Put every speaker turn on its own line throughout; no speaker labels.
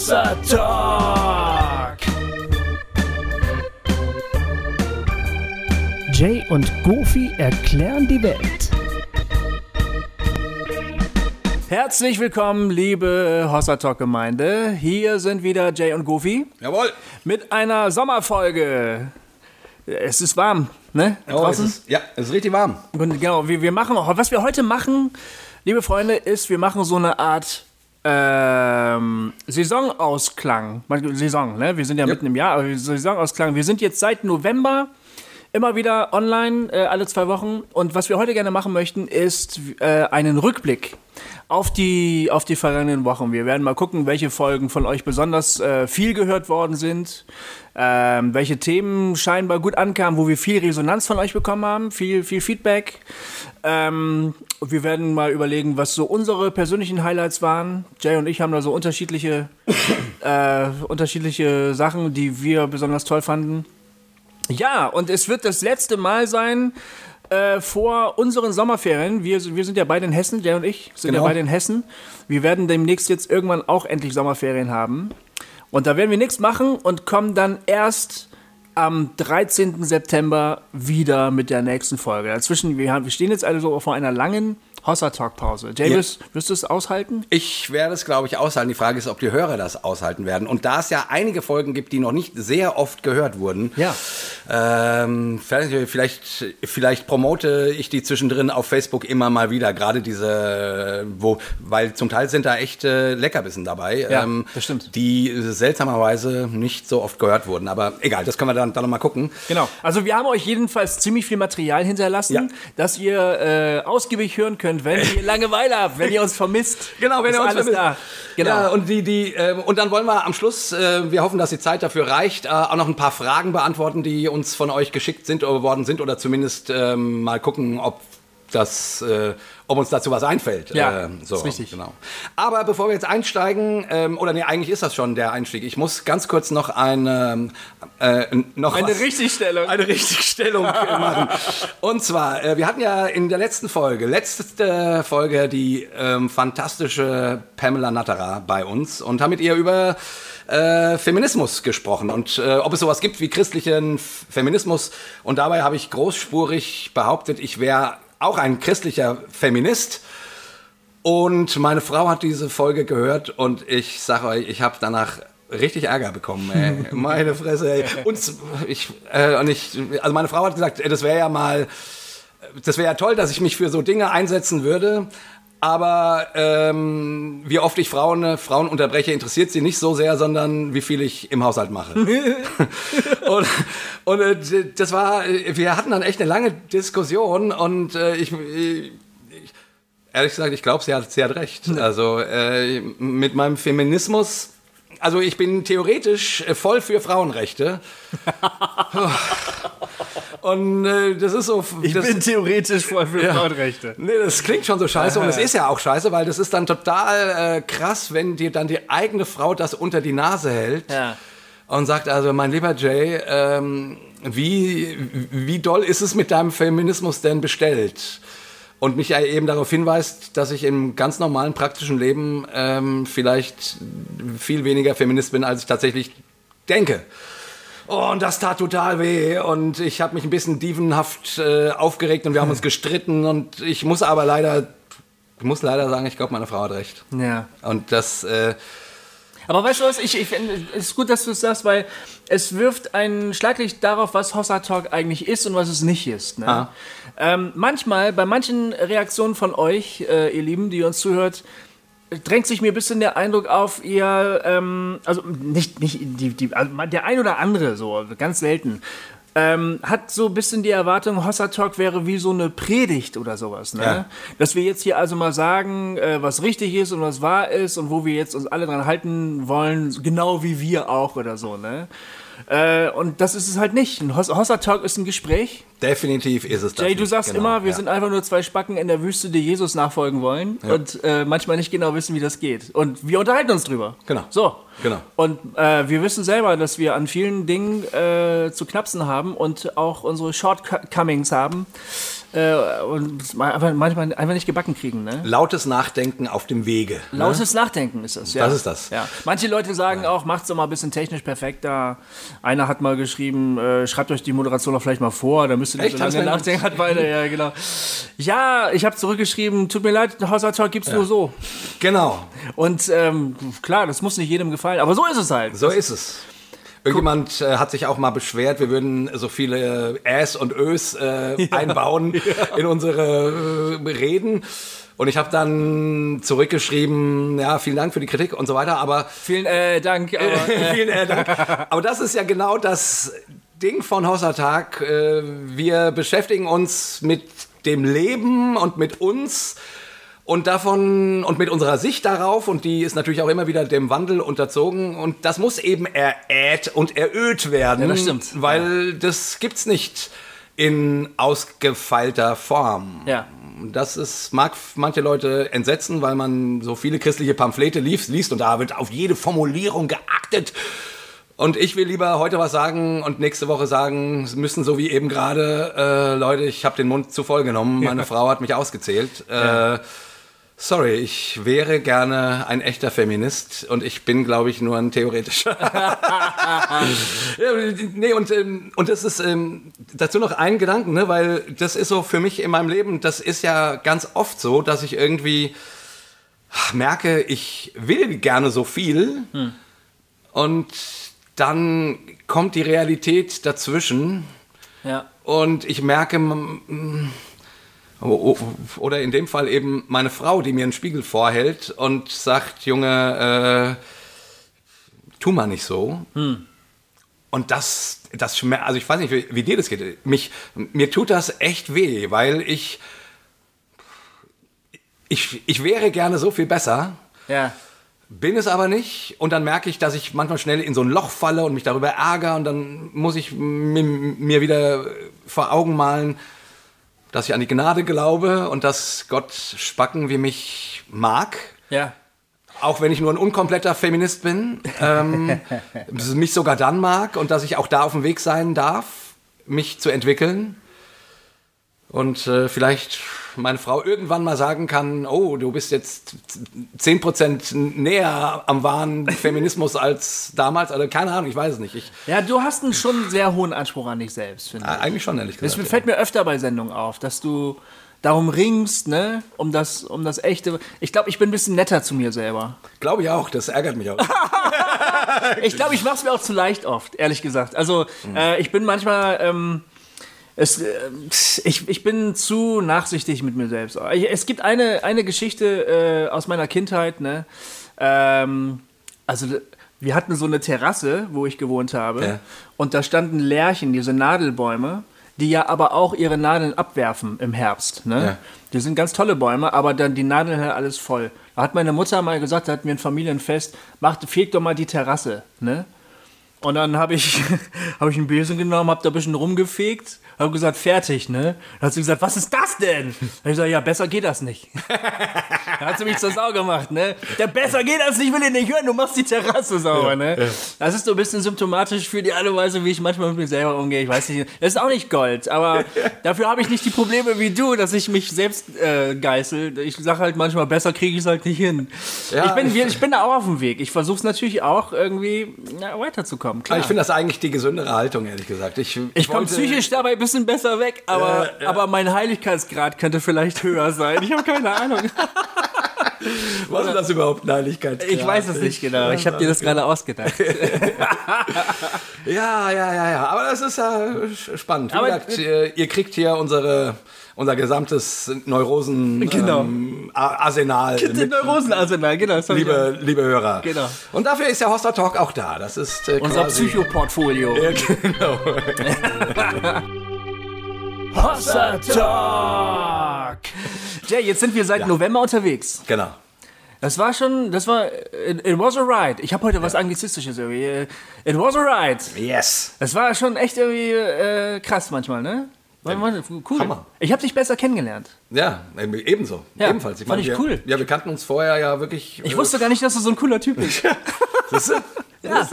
Hossa Talk. Jay und Goofy erklären die Welt. Herzlich willkommen, liebe Hossa Talk Gemeinde. Hier sind wieder Jay und Goofy
Jawohl.
mit einer Sommerfolge. Es ist warm, ne?
Oh, es ist, ja, es ist richtig warm.
Und genau, wir, wir machen, was wir heute machen, liebe Freunde, ist, wir machen so eine Art ähm, Saisonausklang. Saison, ne? Wir sind ja mitten im Jahr, aber Saisonausklang. Wir sind jetzt seit November immer wieder online, äh, alle zwei Wochen. Und was wir heute gerne machen möchten, ist äh, einen Rückblick auf die, auf die vergangenen Wochen. Wir werden mal gucken, welche Folgen von euch besonders äh, viel gehört worden sind, ähm, welche Themen scheinbar gut ankamen, wo wir viel Resonanz von euch bekommen haben, viel, viel Feedback. Ähm, wir werden mal überlegen, was so unsere persönlichen Highlights waren. Jay und ich haben da so unterschiedliche, äh, unterschiedliche Sachen, die wir besonders toll fanden. Ja, und es wird das letzte Mal sein äh, vor unseren Sommerferien. Wir, wir sind ja beide in Hessen, Jay und ich sind ja
Genau.
beide in Hessen. Wir werden demnächst jetzt irgendwann auch endlich Sommerferien haben. Und da werden wir nichts machen und kommen dann erst am 13. September wieder mit der nächsten Folge. Dazwischen, wir, haben, wir stehen jetzt also vor einer langen Hossa-Talk-Pause. Jay,
Ja.
wirst, wirst du es aushalten?
Ich werde es, glaube ich, aushalten. Die Frage ist, ob die Hörer das aushalten werden. Und da es ja einige Folgen gibt, die noch nicht sehr oft gehört wurden,
Ja.
ähm, vielleicht, vielleicht, promote ich die zwischendrin auf Facebook immer mal wieder. Gerade diese, wo, weil zum Teil sind da echt äh, Leckerbissen dabei,
Ja, das stimmt.
die seltsamerweise nicht so oft gehört wurden. Aber egal, das können wir dann, dann noch mal gucken.
Genau. Also wir haben euch jedenfalls ziemlich viel Material hinterlassen,
Ja.
dass ihr äh, ausgiebig hören könnt, wenn ihr Langeweile habt, wenn ihr uns vermisst.
Genau, wenn ihr uns vermisst.
da. Genau.
Ja, und die, die, ähm, und dann wollen wir am Schluss, äh, wir hoffen, dass die Zeit dafür reicht, äh, auch noch ein paar Fragen beantworten, die uns von euch geschickt sind oder worden sind oder zumindest ähm, mal gucken, ob das, äh, ob uns dazu was einfällt.
Ja,
äh, so,
ist richtig.
Genau. Aber bevor wir jetzt einsteigen, ähm, oder nee, eigentlich ist das schon der Einstieg. Ich muss ganz kurz noch eine, äh, noch
Eine
was-
Richtigstellung.
eine Richtigstellung machen. Und zwar, äh, wir hatten ja in der letzten Folge, letzte Folge, die ähm, fantastische Pamela Natterer bei uns und haben mit ihr über äh, Feminismus gesprochen und äh, ob es sowas gibt wie christlichen Feminismus. Und dabei habe ich großspurig behauptet, ich wäre auch ein christlicher Feminist. Und meine Frau hat diese Folge gehört und ich sage euch, ich habe danach richtig Ärger bekommen. Ey. Meine Fresse. Ey. Und ich, äh, und ich, also meine Frau hat gesagt, das wäre ja mal, das wäre ja toll, dass ich mich für so Dinge einsetzen würde. Aber ähm, wie oft ich Frauen, äh, Frauen unterbreche, interessiert sie nicht so sehr, sondern wie viel ich im Haushalt mache. und und äh, das war, äh, wir hatten dann echt eine lange Diskussion und äh, ich, ich ehrlich gesagt, ich glaube, sie hat, sie hat recht. Also äh, mit meinem Feminismus, also ich bin theoretisch äh, voll für Frauenrechte. Und äh, das ist so.
Ich
das,
bin theoretisch voll für Frauenrechte.
Nee, das klingt schon so scheiße und es ist ja auch scheiße, weil das ist dann total äh, krass, wenn dir dann die eigene Frau das unter die Nase hält
Ja.
und sagt, also mein lieber Jay, ähm, wie, wie doll ist es mit deinem Feminismus denn bestellt? Und mich eben darauf hinweist, dass ich im ganz normalen praktischen Leben ähm, vielleicht viel weniger Feminist bin, als ich tatsächlich denke. Oh, und das tat total weh und ich habe mich ein bisschen dievenhaft äh, aufgeregt und wir haben uns gestritten und ich muss aber leider, ich muss leider sagen, ich glaube, meine Frau hat recht.
Ja.
Und das, äh,
Aber weißt du was, ich, ich finde, es ist gut, dass du es sagst, weil es wirft ein Schlaglicht darauf, was Hossa Talk eigentlich ist und was es nicht ist. Ne?
Ah.
Ähm, manchmal, bei manchen Reaktionen von euch, äh, ihr Lieben, die uns zuhört, drängt sich mir ein bisschen der Eindruck auf, ihr, ähm, also nicht, nicht die, die, also der ein oder andere, so, ganz selten, ähm, hat so ein bisschen die Erwartung, Hossa Talk wäre wie so eine Predigt oder sowas. Ne?
Ja.
Dass wir jetzt hier also mal sagen, äh, was richtig ist und was wahr ist und wo wir jetzt uns alle dran halten wollen, genau wie wir auch oder so. Ne? Äh, und das ist es halt nicht. Ein Hos Hossa Talk ist ein Gespräch.
definitiv ist es das.
Jay, du sagst
Genau,
immer, wir
ja.
sind einfach nur zwei Spacken in der Wüste, die Jesus nachfolgen wollen und äh, manchmal nicht genau wissen, wie das geht. Und wir unterhalten uns drüber.
Genau.
So.
Genau.
Und äh, wir wissen selber, dass wir an vielen Dingen äh, zu knapsen haben und auch unsere Shortcomings haben. Äh, und es manchmal einfach nicht gebacken kriegen. Ne?
Lautes Nachdenken auf dem Wege. ne?
Lautes Nachdenken ist das, ja.
Das ist das.
Ja. Manche Leute sagen auch, macht's doch mal ein bisschen technisch perfekter. Einer hat mal geschrieben, äh, schreibt euch die Moderation doch vielleicht mal vor, da müsst ihr nicht
Echt?
so lange nachdenken. Hat weiter, ja, genau. Ja, ich habe zurückgeschrieben, tut mir leid, Hauser Talk gibt's nur so.
Genau,
Und ähm, klar, das muss nicht jedem gefallen, aber so ist es halt.
so ist es. Irgendjemand äh, hat sich auch mal beschwert, wir würden so viele Äs und Ös äh, einbauen in unsere äh, Reden. Und ich habe dann zurückgeschrieben, ja, vielen Dank für die Kritik und so weiter, aber
Vielen äh, Dank. Aber, äh,
Vielen äh, Dank. Aber das ist ja genau das Ding von Hossertag. Äh, wir beschäftigen uns mit dem Leben und mit uns und davon und mit unserer Sicht darauf und die ist natürlich auch immer wieder dem Wandel unterzogen und das muss eben eräht und eröht werden.
Ja, das stimmt.
Weil das gibt's nicht in ausgefeilter Form.
ja.
Das ist, mag manche Leute entsetzen, weil man so viele christliche Pamphlete liest, liest und da wird auf jede Formulierung geachtet. Und ich will lieber heute was sagen und nächste Woche sagen müssen, so wie eben gerade, äh, Leute, ich habe den Mund zu voll genommen, meine Frau hat mich ausgezählt. Äh, sorry, ich wäre gerne ein echter Feminist und ich bin, glaube ich, nur ein theoretischer. Nee, und, ähm, und das ist ähm, dazu noch ein Gedanken, ne? weil das ist so für mich in meinem Leben, das ist ja ganz oft so, dass ich irgendwie merke, ich will gerne so viel und dann kommt die Realität dazwischen
ja.
und ich merke, oder in dem Fall eben meine Frau, die mir einen Spiegel vorhält und sagt, Junge, äh, tu mal nicht so. Und das, das schmerzt, also ich weiß nicht, wie, wie dir das geht. Mich, mir tut das echt weh, weil ich, ich, ich wäre gerne so viel besser.
Ja.
Bin es aber nicht und dann merke ich, dass ich manchmal schnell in so ein Loch falle und mich darüber ärgere und dann muss ich mi- mir wieder vor Augen malen, dass ich an die Gnade glaube und dass Gott Spacken wie mich mag,
Ja.
auch wenn ich nur ein unkompletter Feminist bin, ähm, mich sogar dann mag und dass ich auch da auf dem Weg sein darf, mich zu entwickeln und äh, vielleicht meine Frau irgendwann mal sagen kann, oh, du bist jetzt 10% näher am wahren Feminismus als damals, also keine Ahnung, ich weiß es nicht. Ich,
Ja, du hast einen schon sehr hohen Anspruch an dich selbst, finde ich.
äh, eigentlich schon, ehrlich
Das
gesagt.
fällt mir öfter bei Sendungen auf, dass du darum ringst, ne, um das, um das echte. Ich glaube, ich bin ein bisschen netter zu mir selber.
Glaube ich auch, das ärgert mich auch.
Ich glaube, ich mache es mir auch zu leicht oft, ehrlich gesagt. Also äh, ich bin manchmal, ähm, es, äh, ich, ich bin zu nachsichtig mit mir selbst. Es gibt eine, eine Geschichte äh, aus meiner Kindheit, ne? Ähm, also wir hatten so eine Terrasse, wo ich gewohnt habe,
Ja.
und da standen Lärchen, diese Nadelbäume, die ja aber auch ihre Nadeln abwerfen im Herbst. Ne?
Ja.
Die sind ganz tolle Bäume, aber dann die Nadeln halt alles voll. Da hat meine Mutter mal gesagt, da hatten wir ein Familienfest, macht, fegt doch mal die Terrasse. Ne? Und dann habe ich, hab ich einen Besen genommen, habe da ein bisschen rumgefegt, habe gesagt, fertig, ne? Dann hat sie gesagt, was ist das denn? Dann hab ich gesagt, ja, besser geht das nicht. Dann hat sie mich zur Sau gemacht, ne? Der besser geht das nicht, will ich nicht hören, du machst die Terrasse sauber, ne? Das ist so ein bisschen symptomatisch für die Art und Weise, wie ich manchmal mit mir selber umgehe. Ich weiß nicht, das ist auch nicht Gold, aber dafür habe ich nicht die Probleme wie du, dass ich mich selbst äh, geißel. Ich sage halt manchmal, besser kriege ich es halt nicht hin.
Ja,
ich, bin,
ich-
ich bin da auch auf dem Weg. Ich versuche es natürlich auch irgendwie na, weiterzukommen, klar.
Aber ich finde das eigentlich die gesündere Haltung, ehrlich gesagt. Ich,
Ich komme psychisch dabei ein bisschen besser weg, aber,
Ja, ja.
aber mein Heiligkeitsgrad könnte vielleicht höher sein. Ich habe keine Ahnung.
Was ist das überhaupt, eine Heiligkeit?
Ich weiß es nicht genau. Ich habe dir das gerade ausgedacht.
Ja, ja, ja, ja. Aber das ist ja spannend. Wie
Aber-
gesagt, ihr, ihr kriegt hier unsere, unser gesamtes Neurosen
Genau.
ähm, Arsenal.
Den
mit,
Neurosenarsenal, genau.
Liebe, liebe Hörer.
Genau.
Und dafür ist der Hoster Talk auch da. Das ist äh.
Unser Psychoportfolio.
Ja, genau.
Hossa Talk! Jay, jetzt sind wir seit November unterwegs.
genau.
Das war schon, das war, it, it was a ride. Ich habe heute was Anglizistisches irgendwie. Äh, It was a ride.
Yes.
Das war schon echt irgendwie äh, krass manchmal, ne? War, war, cool.
Hammer.
Ich habe dich besser kennengelernt.
Ja, eben- ebenso.
Ja,
Ebenfalls.
fand
meine,
ich
wir,
cool.
Ja, wir kannten uns vorher ja wirklich.
Ich wusste gar nicht, dass du so ein cooler Typ bist.
Siehst du? Ja,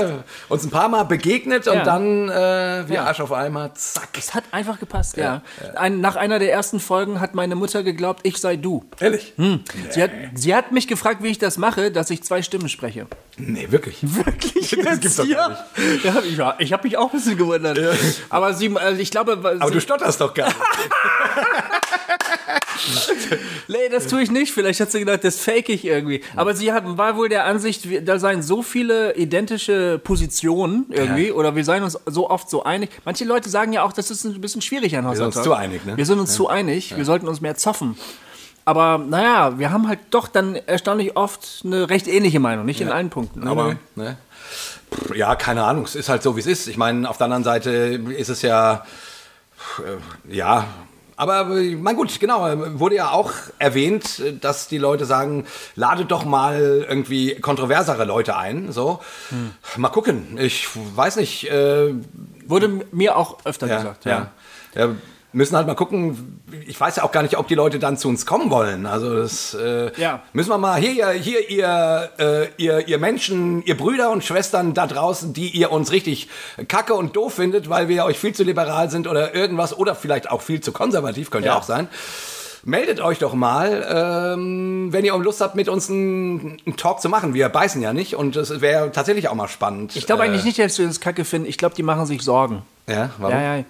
ja. Uns ein paar Mal begegnet und
Ja.
dann äh, wie
Ja.
Arsch auf einmal, zack.
Es hat einfach gepasst, ja. Ein, nach einer der ersten Folgen hat meine Mutter geglaubt, ich sei du.
Ehrlich?
Sie hat, sie hat mich gefragt, wie ich das mache, dass ich zwei Stimmen spreche.
Nee, wirklich.
Wirklich?
Das gibt's doch gar nicht.
Ja, ich, ich habe mich auch ein bisschen gewundert. Aber sie, äh, ich glaube,
Aber
sie,
du stotterst doch gar nicht.
nee, das tue ich nicht. Vielleicht hat sie gedacht, das fake ich irgendwie. Aber sie hat, war wohl der Ansicht, wir- da seien so viele identische Positionen irgendwie
Ja.
oder wir seien uns so oft so einig. Manche Leute sagen ja auch, das ist ein bisschen schwierig an
sind uns zu einig, ne?
Wir sind uns zu einig. Wir sollten uns mehr zoffen. Aber naja, wir haben halt doch dann erstaunlich oft eine recht ähnliche Meinung. Nicht in allen Punkten. Aber.
Pff, Ja, keine Ahnung. Es ist halt so, wie es ist. Ich meine, auf der anderen Seite ist es ja, äh, ja. Aber, mein gut, genau, wurde ja auch erwähnt, äh, dass die Leute sagen, lade doch mal irgendwie kontroversere Leute ein. So,
Hm.
mal gucken. Ich weiß nicht. Äh,
wurde mir auch öfter
ja,
gesagt.
ja. ja. Müssen halt mal gucken. Ich weiß ja auch gar nicht, ob die Leute dann zu uns kommen wollen. Also das äh,
Ja.
müssen wir mal hier, hier ihr, äh, ihr, ihr Menschen, ihr Brüder und Schwestern da draußen, die ihr uns richtig kacke und doof findet, weil wir euch viel zu liberal sind oder irgendwas oder vielleicht auch viel zu konservativ, könnte ja,
Ja.
auch sein. Meldet euch doch mal, ähm, wenn ihr Lust habt, mit uns einen, einen Talk zu machen. Wir beißen ja nicht und es wäre tatsächlich auch mal spannend.
Ich glaube
Äh,
eigentlich nicht, dass wir uns kacke finden. Ich glaube, die machen sich Sorgen.
Ja, warum?
Ja, ja.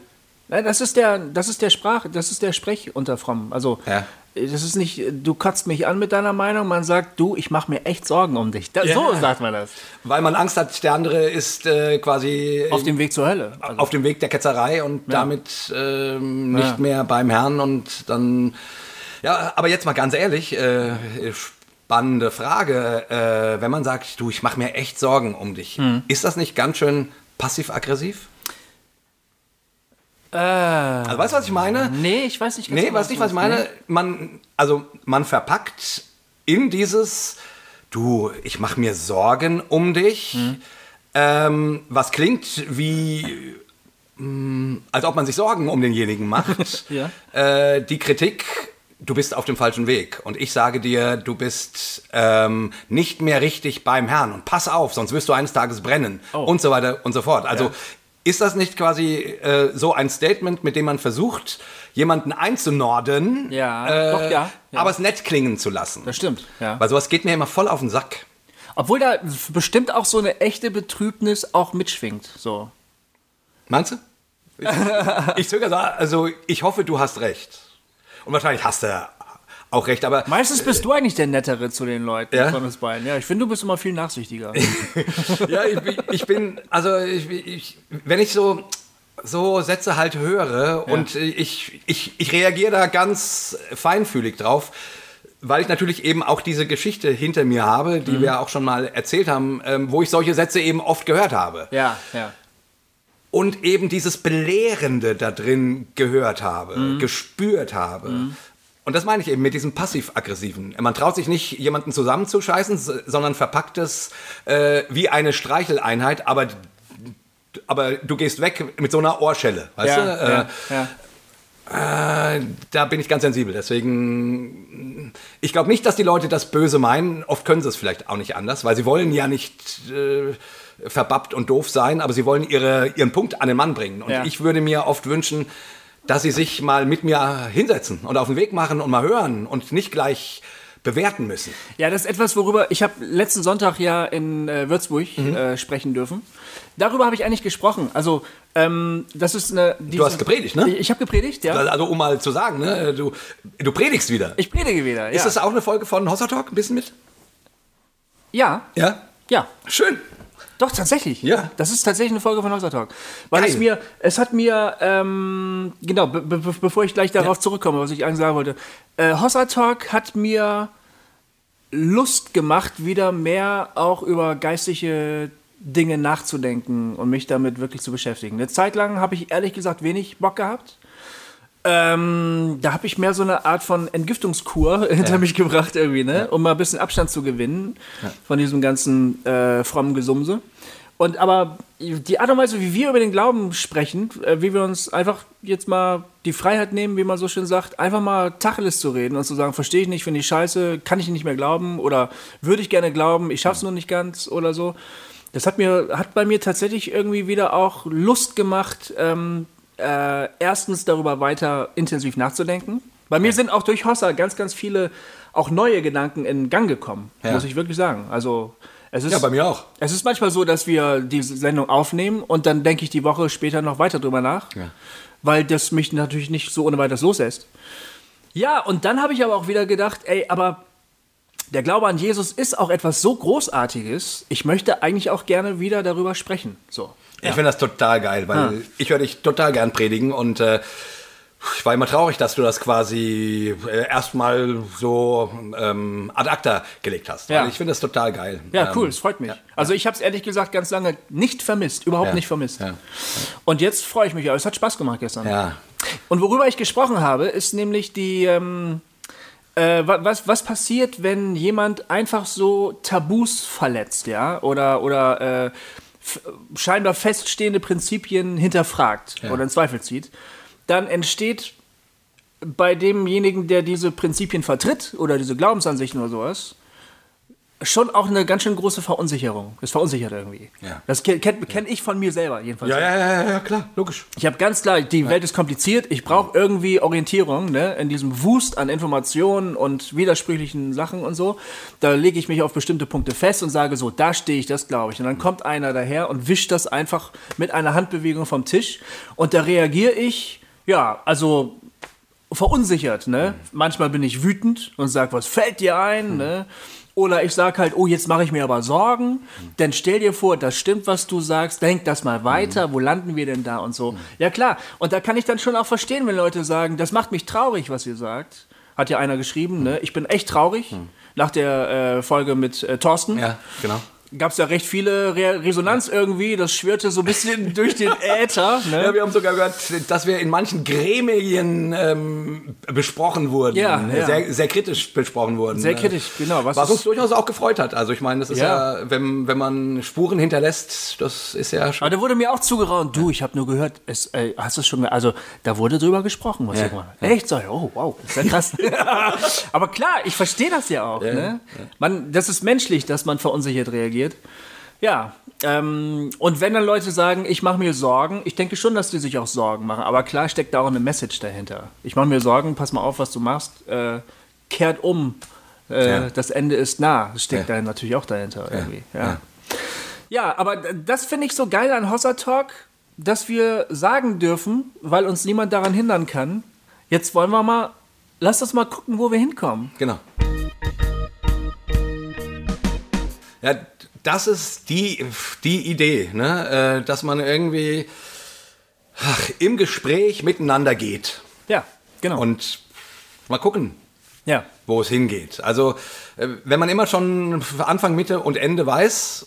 Ja, das ist der, das ist der Sprach, das ist der Sprech unter Frommen. Also
Ja.
das ist nicht, du kotzt mich an mit deiner Meinung, man sagt, du, ich mache mir echt Sorgen um dich. Da,
Ja.
So sagt man das.
Weil man Angst hat, der andere ist äh, quasi
Auf dem Weg zur Hölle. Also,
auf dem Weg der Ketzerei und damit ähm, nicht
Ja.
mehr beim Herrn und dann. Ja, aber jetzt mal ganz ehrlich, äh, spannende Frage. Äh, wenn man sagt, du, ich mache mir echt Sorgen um dich,
Hm.
ist das nicht ganz schön passiv-aggressiv?
Äh,
Also weißt du, was ich meine?
nee, ich weiß nicht ganz
Nee,
genau,
weißt nicht, was ich meine?
meinst.
Man, also man verpackt in dieses, du, ich mache mir Sorgen um dich,
Hm.
ähm, was klingt wie, mh, als ob man sich Sorgen um denjenigen macht.
Ja.
äh, die Kritik, du bist auf dem falschen Weg. Und ich sage dir, du bist ähm, nicht mehr richtig beim Herrn. Und pass auf, sonst wirst du eines Tages brennen.
Oh.
Und so weiter und so fort. Also
Ja.
Ist das nicht quasi äh, so ein Statement, mit dem man versucht, jemanden einzunorden,
Ja,
äh,
doch, ja, ja.
aber es nett klingen zu lassen?
Das stimmt, ja.
Weil sowas geht mir immer voll auf den Sack.
Obwohl da bestimmt auch so eine echte Betrübnis auch mitschwingt. So.
Meinst du? Ich, ich zögere, so, also ich hoffe, du hast recht. Und wahrscheinlich hast du auch recht, aber
Meistens bist du eigentlich der Nettere zu den Leuten
Ja?
von uns beiden. Ja, ich finde, du bist immer viel nachsichtiger.
ja, ich, bin- ich bin, also ich, ich, wenn ich so, so Sätze halt höre und ich, ich, ich reagiere da ganz feinfühlig drauf, weil ich natürlich eben auch diese Geschichte hinter mir habe, die wir auch schon mal erzählt haben, ähm, wo ich solche Sätze eben oft gehört habe.
ja, ja.
Und eben dieses Belehrende da drin gehört habe, gespürt habe. Und das meine ich eben mit diesem passiv-aggressiven. Man traut sich nicht, jemanden zusammenzuscheißen, sondern verpackt es äh, wie eine Streicheleinheit, aber, aber du gehst weg mit so einer Ohrschelle. Weißt
ja,
du? Äh,
ja, ja.
äh, da bin ich ganz sensibel. Deswegen, ich glaube nicht, dass die Leute das böse meinen. Oft können sie es vielleicht auch nicht anders, weil sie wollen ja nicht äh, verbappt und doof sein, aber sie wollen ihre, ihren Punkt an den Mann bringen. Und
Ja.
ich würde mir oft wünschen, dass sie sich mal mit mir hinsetzen und auf den Weg machen und mal hören und nicht gleich bewerten müssen.
Ja, das ist etwas, worüber ich habe letzten Sonntag ja in äh, Würzburg
Mhm.
äh, sprechen dürfen. Darüber habe ich eigentlich gesprochen. Also, ähm, das ist eine. Diese,
hast gepredigt, ne?
Ich, ich habe gepredigt, ja.
Also um mal zu sagen, ne, du, du predigst wieder.
Ich predige wieder. Ja.
Ist das auch eine Folge von Hossa Talk? Ein bisschen mit?
ja,
Ja?
ja.
Schön.
Doch, tatsächlich.
Ja.
Das ist tatsächlich eine Folge von Hossa Talk. Weil
Geil.
es mir, es hat mir, ähm, genau, be be bevor ich gleich darauf zurückkomme, was ich eigentlich sagen wollte, äh, Hossa Talk hat mir Lust gemacht, wieder mehr auch über geistliche Dinge nachzudenken und mich damit wirklich zu beschäftigen. Eine Zeit lang habe ich ehrlich gesagt wenig Bock gehabt. Ähm, da habe ich mehr so eine Art von Entgiftungskur hinter mich gebracht irgendwie, ne? um mal ein bisschen Abstand zu gewinnen von diesem ganzen äh, frommen Gesumse. Und aber die Art und Weise, wie wir über den Glauben sprechen, äh, wie wir uns einfach jetzt mal die Freiheit nehmen, wie man so schön sagt, einfach mal Tacheles zu reden und zu sagen, verstehe ich nicht, finde ich scheiße, kann ich nicht mehr glauben oder würde ich gerne glauben, ich schaff's nur nicht ganz oder so. das hat mir, hat bei mir tatsächlich irgendwie wieder auch Lust gemacht, ähm, äh, erstens darüber weiter intensiv nachzudenken. Bei mir sind auch durch Hossa ganz, ganz viele auch neue Gedanken in Gang gekommen,
Ja.
muss ich wirklich sagen. Also es ist,
Ja, bei mir auch.
es ist manchmal so, dass wir diese Sendung aufnehmen und dann denke ich die Woche später noch weiter drüber nach,
Ja.
weil das mich natürlich nicht so ohne weiteres loslässt. Ja, und dann habe ich aber auch wieder gedacht, ey, aber der Glaube an Jesus ist auch etwas so Großartiges. Ich möchte eigentlich auch gerne wieder darüber sprechen. So.
Ich finde das total geil, weil
Ah.
ich höre dich total gern predigen und äh, ich war immer traurig, dass du das quasi äh, erstmal so ähm, ad acta gelegt hast.
Ja.
Ich finde das total geil.
Ja,
Ähm,
cool, es freut mich.
ja.
Also ich habe es ehrlich gesagt ganz lange nicht vermisst, überhaupt
Ja.
nicht vermisst. Und jetzt freue ich mich, aber es hat Spaß gemacht gestern.
Ja.
Und worüber ich gesprochen habe, ist nämlich die, ähm, äh, wa- was, was passiert, wenn jemand einfach so Tabus verletzt, ja, oder, oder äh, scheinbar feststehende Prinzipien hinterfragt
Ja.
oder in Zweifel zieht, dann entsteht bei demjenigen, der diese Prinzipien vertritt oder diese Glaubensansichten oder sowas, schon auch eine ganz schön große Verunsicherung. Das verunsichert irgendwie.
Ja.
Das kenne kenn, ich von mir selber jedenfalls.
Ja, ja, ja, ja, klar, logisch.
Ich habe ganz klar, die Welt ist kompliziert. Ich brauche irgendwie Orientierung ne? in diesem Wust an Informationen und widersprüchlichen Sachen und so. Da lege ich mich auf bestimmte Punkte fest und sage so, da stehe ich, das glaube ich. Und dann kommt einer daher und wischt das einfach mit einer Handbewegung vom Tisch. Und da reagiere ich, ja, also verunsichert. Ne? Manchmal bin ich wütend und sage, was fällt dir ein? Ne? Oder ich sage halt, oh, jetzt mache ich mir aber Sorgen. Denn stell dir vor, das stimmt, was du sagst. Denk das mal weiter. Wo landen wir denn da und so? Ja, klar. Und da kann ich dann schon auch verstehen, wenn Leute sagen, das macht mich traurig, was ihr sagt. Hat ja einer geschrieben, ne? Ich bin echt traurig. Nach der äh, Folge mit äh, Thorsten
Ja, genau.
Gab es ja recht viele Re Resonanz irgendwie. Das schwirrte so ein bisschen durch den Äther. Ne?
Ja, wir haben sogar gehört, dass wir in manchen Gremien ähm, besprochen wurden.
Ja, ja.
Sehr, sehr kritisch besprochen wurden.
Sehr
Äh,
kritisch, genau. Was
Was uns durchaus auch gefreut hat. Also ich meine, das ist
Ja.
ja, wenn, wenn man Spuren hinterlässt, das ist ja schon.
Aber da wurde mir auch zugeraunt, du, ich habe nur gehört, es, äh, hast du es schon, also da wurde drüber gesprochen, was
Ja,
ich habe. Echt? Ich, oh, wow, ist ja krass. Aber klar, ich verstehe das ja auch. ne? Man, das ist menschlich, dass man verunsichert reagiert. Ja, ähm, und wenn dann Leute sagen, ich mache mir Sorgen, ich denke schon, dass die sich auch Sorgen machen, aber klar steckt da auch eine Message dahinter. Ich mache mir Sorgen, pass mal auf, was du machst, äh, kehrt um, äh,
Ja.
das Ende ist nah, das steckt
Ja.
da natürlich auch dahinter irgendwie. Ja.
Ja.
Ja, aber das finde ich so geil an Hossa Talk, dass wir sagen dürfen, weil uns niemand daran hindern kann. Jetzt wollen wir mal, lass uns mal gucken, wo wir hinkommen.
Genau. Ja, das ist die, die Idee, ne? äh, dass man irgendwie ach, im Gespräch miteinander geht
Ja, genau.
und mal gucken,
ja,
wo es hingeht. Also, äh, wenn man immer schon Anfang, Mitte und Ende weiß,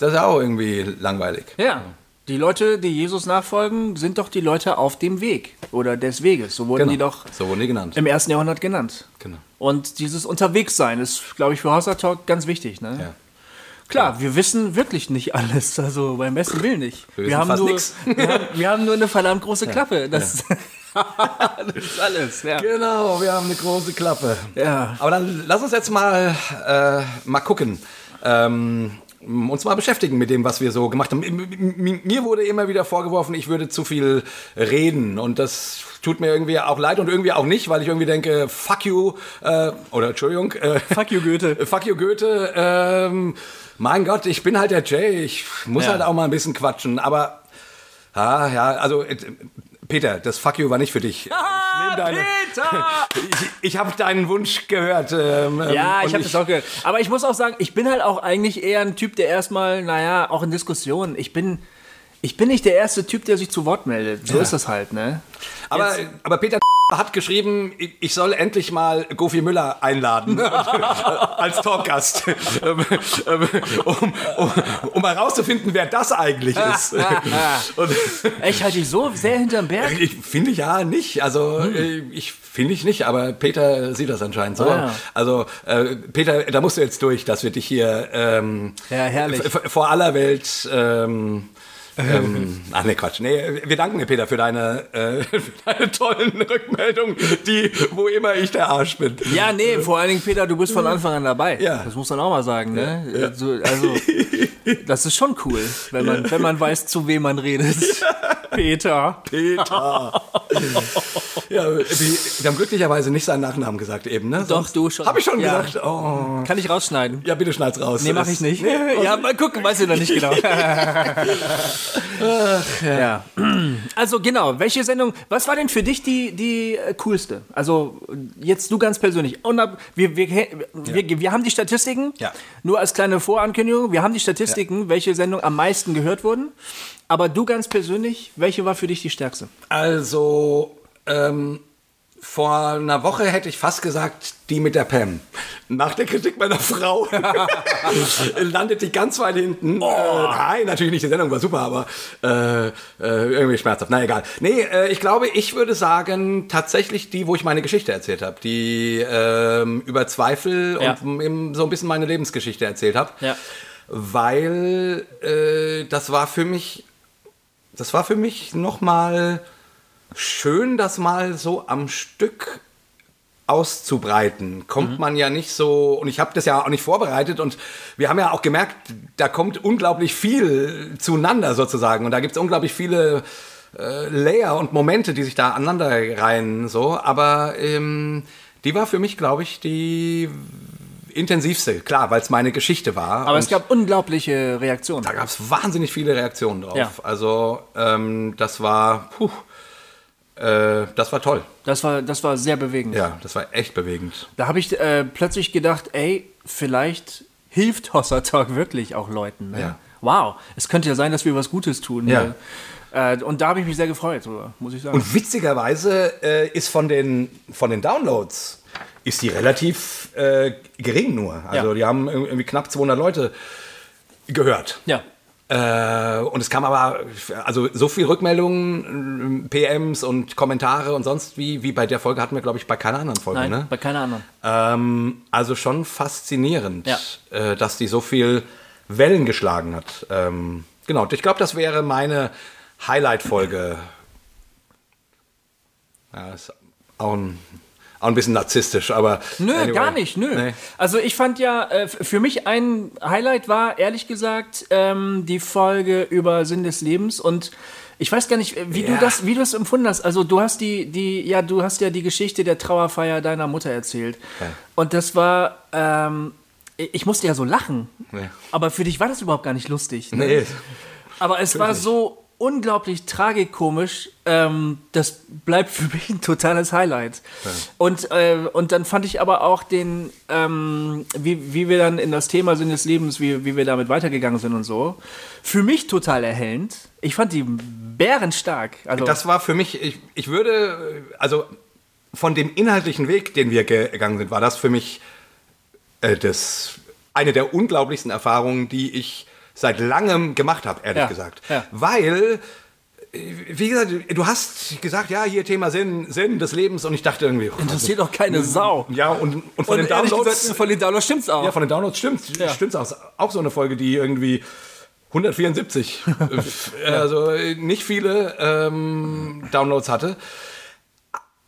das ist ja auch irgendwie langweilig.
ja. Die Leute, die Jesus nachfolgen, sind doch die Leute auf dem Weg oder des Weges. So wurden
Genau.
die doch
So wurden die genannt.
im ersten Jahrhundert genannt.
Genau.
Und dieses Unterwegssein ist, glaube ich, für Hossa Talk ganz wichtig. Ne?
Ja.
Klar, wir wissen wirklich nicht alles, also beim besten Willen nicht.
Wir wissen fast
nur,
nix.
Wir, haben, wir haben nur eine verdammt große Klappe. Das, das ist alles. Ja.
Genau, wir haben eine große Klappe.
Ja.
Aber dann lass uns jetzt mal, äh, mal gucken. Ähm, uns mal beschäftigen mit dem, was wir so gemacht haben. Mir wurde immer wieder vorgeworfen, ich würde zu viel reden. Und das tut mir irgendwie auch leid und irgendwie auch nicht, weil ich irgendwie denke, fuck you, äh, oder Entschuldigung, äh,
Fuck you, Goethe.
fuck you Goethe, ähm, mein Gott, ich bin halt der Jay, ich muss
Ja.
halt auch mal ein bisschen quatschen. Aber, ah, ja, also, äh, Peter, das fuck you war nicht für dich.
Ah,
deine-
Peter!
Ich, ich habe deinen Wunsch gehört. Ähm,
Ja,
und
ich habe das auch gehört. Aber ich muss auch sagen, ich bin halt auch eigentlich eher ein Typ, der erstmal, naja, auch in Diskussionen, ich bin, ich bin nicht der erste Typ, der sich zu Wort meldet. So ist das halt, ne?
Aber, aber Peter hat geschrieben, ich soll endlich mal Gofi Müller einladen als Talkgast, ähm, ähm, um, um, um herauszufinden, wer das eigentlich ist. Und,
Ich halte dich so sehr hinterm Berg.
ich finde ja nicht, also äh, ich finde ich nicht, aber Peter sieht das anscheinend so.
Ah, ja.
Also äh, Peter, da musst du jetzt durch, dass wir dich hier ähm,
Ja,
vor aller Welt ähm, ähm, ach nee, Quatsch. Nee, wir danken dir, Peter, für deine, äh, für deine tollen Rückmeldungen, die, wo immer ich der Arsch bin.
Ja, nee, vor allen Dingen, Peter, du bist von Anfang an dabei.
Ja.
Das muss man auch mal sagen, ne? Also, also Das ist schon cool, wenn man, wenn man weiß, zu wem man redet. Peter.
Peter. ja, wir, haben glücklicherweise nicht seinen Nachnamen gesagt eben, ne?
Doch, du schon.
Hab ich schon
Ja.
gesagt. Oh.
Kann ich rausschneiden?
Ja, bitte schneid's raus.
Nee, mach ich nicht. ja, mal gucken, weiß ich noch nicht genau. ja. Also genau, welche Sendung, was war denn für dich die, die äh, coolste? Also jetzt du ganz persönlich. Wir, wir, wir, wir haben die Statistiken,
Ja.
nur als kleine Vorankündigung, wir haben die Statistiken, welche Sendungen am meisten gehört wurden. Aber du ganz persönlich, welche war für dich die stärkste?
Also, ähm, vor einer Woche hätte ich fast gesagt, die mit der Pam. Nach der Kritik meiner Frau landet die ganz weit hinten.
Oh.
Äh, nein, natürlich nicht, die Sendung war super, aber äh, äh, irgendwie schmerzhaft. Na egal. Nee, äh, ich glaube, ich würde sagen, tatsächlich die, wo ich meine Geschichte erzählt habe. Die ähm, über Zweifel
Ja.
und eben so ein bisschen meine Lebensgeschichte erzählt habe.
Ja.
Weil äh, das war für mich, das war für mich nochmal schön, das mal so am Stück auszubreiten. Kommt man ja nicht so, und ich habe das ja auch nicht vorbereitet und wir haben ja auch gemerkt, da kommt unglaublich viel zueinander sozusagen und da gibt es unglaublich viele äh, Layer und Momente, die sich da aneinander reihen, so, aber ähm, die war für mich, glaube ich, die intensivste, klar, weil es meine Geschichte war.
Aber es gab unglaubliche Reaktionen.
da gab es wahnsinnig viele Reaktionen drauf.
Ja.
Also ähm, das war, puh, äh, das war toll.
Das war, das war sehr bewegend.
Ja, das war echt bewegend.
Da habe ich äh, plötzlich gedacht, ey, vielleicht hilft Hossa Talk wirklich auch Leuten. Ne?
Ja.
Wow, es könnte ja sein, dass wir was Gutes tun.
Ja.
Ne? Äh, und da habe ich mich sehr gefreut, drüber, muss ich sagen.
Und witzigerweise äh, ist von den, von den Downloads ist die relativ äh, gering nur. Also
Ja.
die haben irgendwie knapp 200 Leute gehört.
ja.
Äh, und es kam aber, also so viel Rückmeldungen, äh, PMs und Kommentare und sonst wie, wie bei der Folge hatten wir, glaube ich, bei keiner anderen Folge.
Nein,
ne?
bei keiner anderen.
Ähm, also schon faszinierend,
Ja.
äh, dass die so viel Wellen geschlagen hat. Ähm, genau, ich glaube, das wäre meine Highlight-Folge. Ja, ist auch ein, auch ein bisschen narzisstisch, aber.
Nö,
anyway.
gar nicht, nö.
Nee.
Also ich fand ja, äh, für mich ein Highlight war, ehrlich gesagt, ähm, die Folge über Sinn des Lebens und ich weiß gar nicht, wie du
Ja.
das, wie du das empfunden hast. Also du hast die, die, ja, du hast ja die Geschichte der Trauerfeier deiner Mutter erzählt.
Ja.
Und das war, ähm, ich musste ja so lachen.
Ja.
Aber für dich war das überhaupt gar nicht lustig. Ne?
Nee.
Aber es war so unglaublich tragikomisch, ähm, das bleibt für mich ein totales Highlight. Und, äh, und dann fand ich aber auch den, ähm, wie, wie wir dann in das Thema Sinn des Lebens, wie, wie wir damit weitergegangen sind und so, für mich total erhellend. Ich fand die bärenstark. Also,
Das war für mich, ich, ich würde, also von dem inhaltlichen Weg, den wir gegangen sind, war das für mich äh, das, eine der unglaublichsten Erfahrungen, die ich seit langem gemacht habe, ehrlich
Ja,
gesagt.
ja.
Weil, wie gesagt, du hast gesagt, ja, hier Thema Sinn, Sinn des Lebens und ich dachte irgendwie, oh,
interessiert doch keine Sau.
ja, und, und von
Und
den Downloads,
gesagt, von den Downloads stimmt's auch.
ja, von den Downloads stimmt,
Ja.
stimmt's auch. Auch so eine Folge, die irgendwie 174, äh, also nicht viele ähm, Downloads hatte.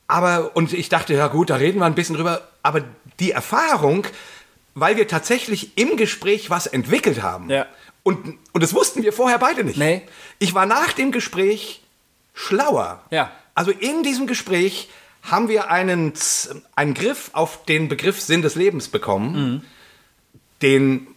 Aber, und ich dachte, ja gut, da reden wir ein bisschen drüber. Aber die Erfahrung, weil wir tatsächlich im Gespräch was entwickelt haben.
Ja.
Und, und das wussten wir vorher beide nicht.
Nee.
Ich war nach dem Gespräch schlauer.
Ja.
Also in diesem Gespräch haben wir einen, einen Griff auf den Begriff Sinn des Lebens bekommen,
Mhm.
den,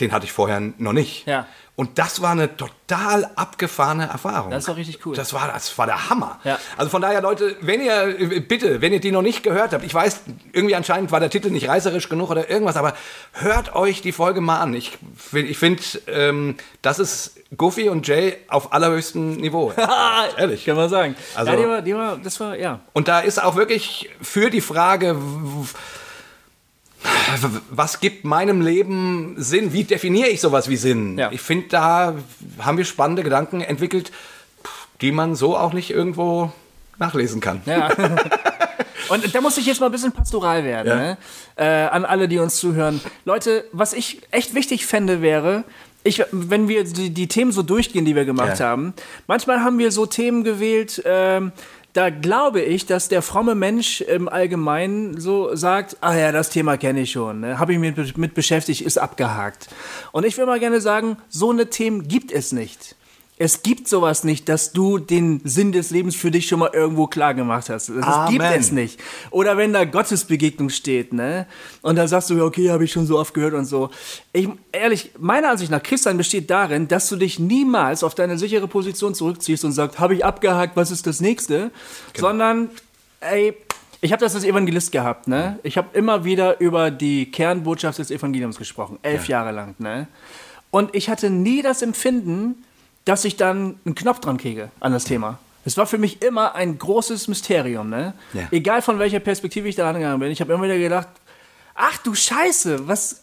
den hatte ich vorher noch nicht.
Ja.
Und das war eine total abgefahrene Erfahrung.
Das war richtig cool.
Das war, das war der Hammer.
Ja.
Also von daher, Leute, wenn ihr, bitte, wenn ihr die noch nicht gehört habt, ich weiß, irgendwie anscheinend war der Titel nicht reißerisch genug oder irgendwas, aber hört euch die Folge mal an. Ich, ich finde, ähm, das ist Goofy und Jay auf allerhöchstem Niveau. Ehrlich.
Kann man sagen.
Also-
ja, die war, die war, das war, ja.
Und da ist auch wirklich für die Frage, was gibt meinem Leben Sinn? Wie definiere ich sowas wie Sinn?
Ja.
Ich finde, da haben wir spannende Gedanken entwickelt, die man so auch nicht irgendwo nachlesen kann.
Ja. Und da muss ich jetzt mal ein bisschen pastoral werden,
Ja.
ne? äh, an alle, die uns zuhören. Leute, was ich echt wichtig fände, wäre, ich, wenn wir die, die Themen so durchgehen, die wir gemacht
Ja.
haben, manchmal haben wir so Themen gewählt, ähm, da glaube ich, dass der fromme Mensch im Allgemeinen so sagt, ah ja, das Thema kenne ich schon, ne? habe ich mich mit, beschäftigt, ist abgehakt. Und ich will mal gerne sagen, so eine Themen gibt es nicht es gibt sowas nicht, dass du den Sinn des Lebens für dich schon mal irgendwo klar gemacht hast. Das gibt es nicht. Oder wenn da Gottesbegegnung steht, ne? Und dann sagst du, okay, habe ich schon so oft gehört und so. Ich, ehrlich, meiner Ansicht nach, Christian besteht darin, dass du dich niemals auf deine sichere Position zurückziehst und sagst, habe ich abgehakt, was ist das nächste? Genau. Sondern, ey, ich habe das als Evangelist gehabt, ne? Ich habe immer wieder über die Kernbotschaft des Evangeliums gesprochen, elf ja. Jahre lang, ne? Und ich hatte nie das Empfinden, dass ich dann einen Knopf dran kriege an das Thema. Es war für mich immer ein großes Mysterium, ne? Ja. Egal von welcher Perspektive ich da angegangen bin. Ich habe immer wieder gedacht, ach du Scheiße, was,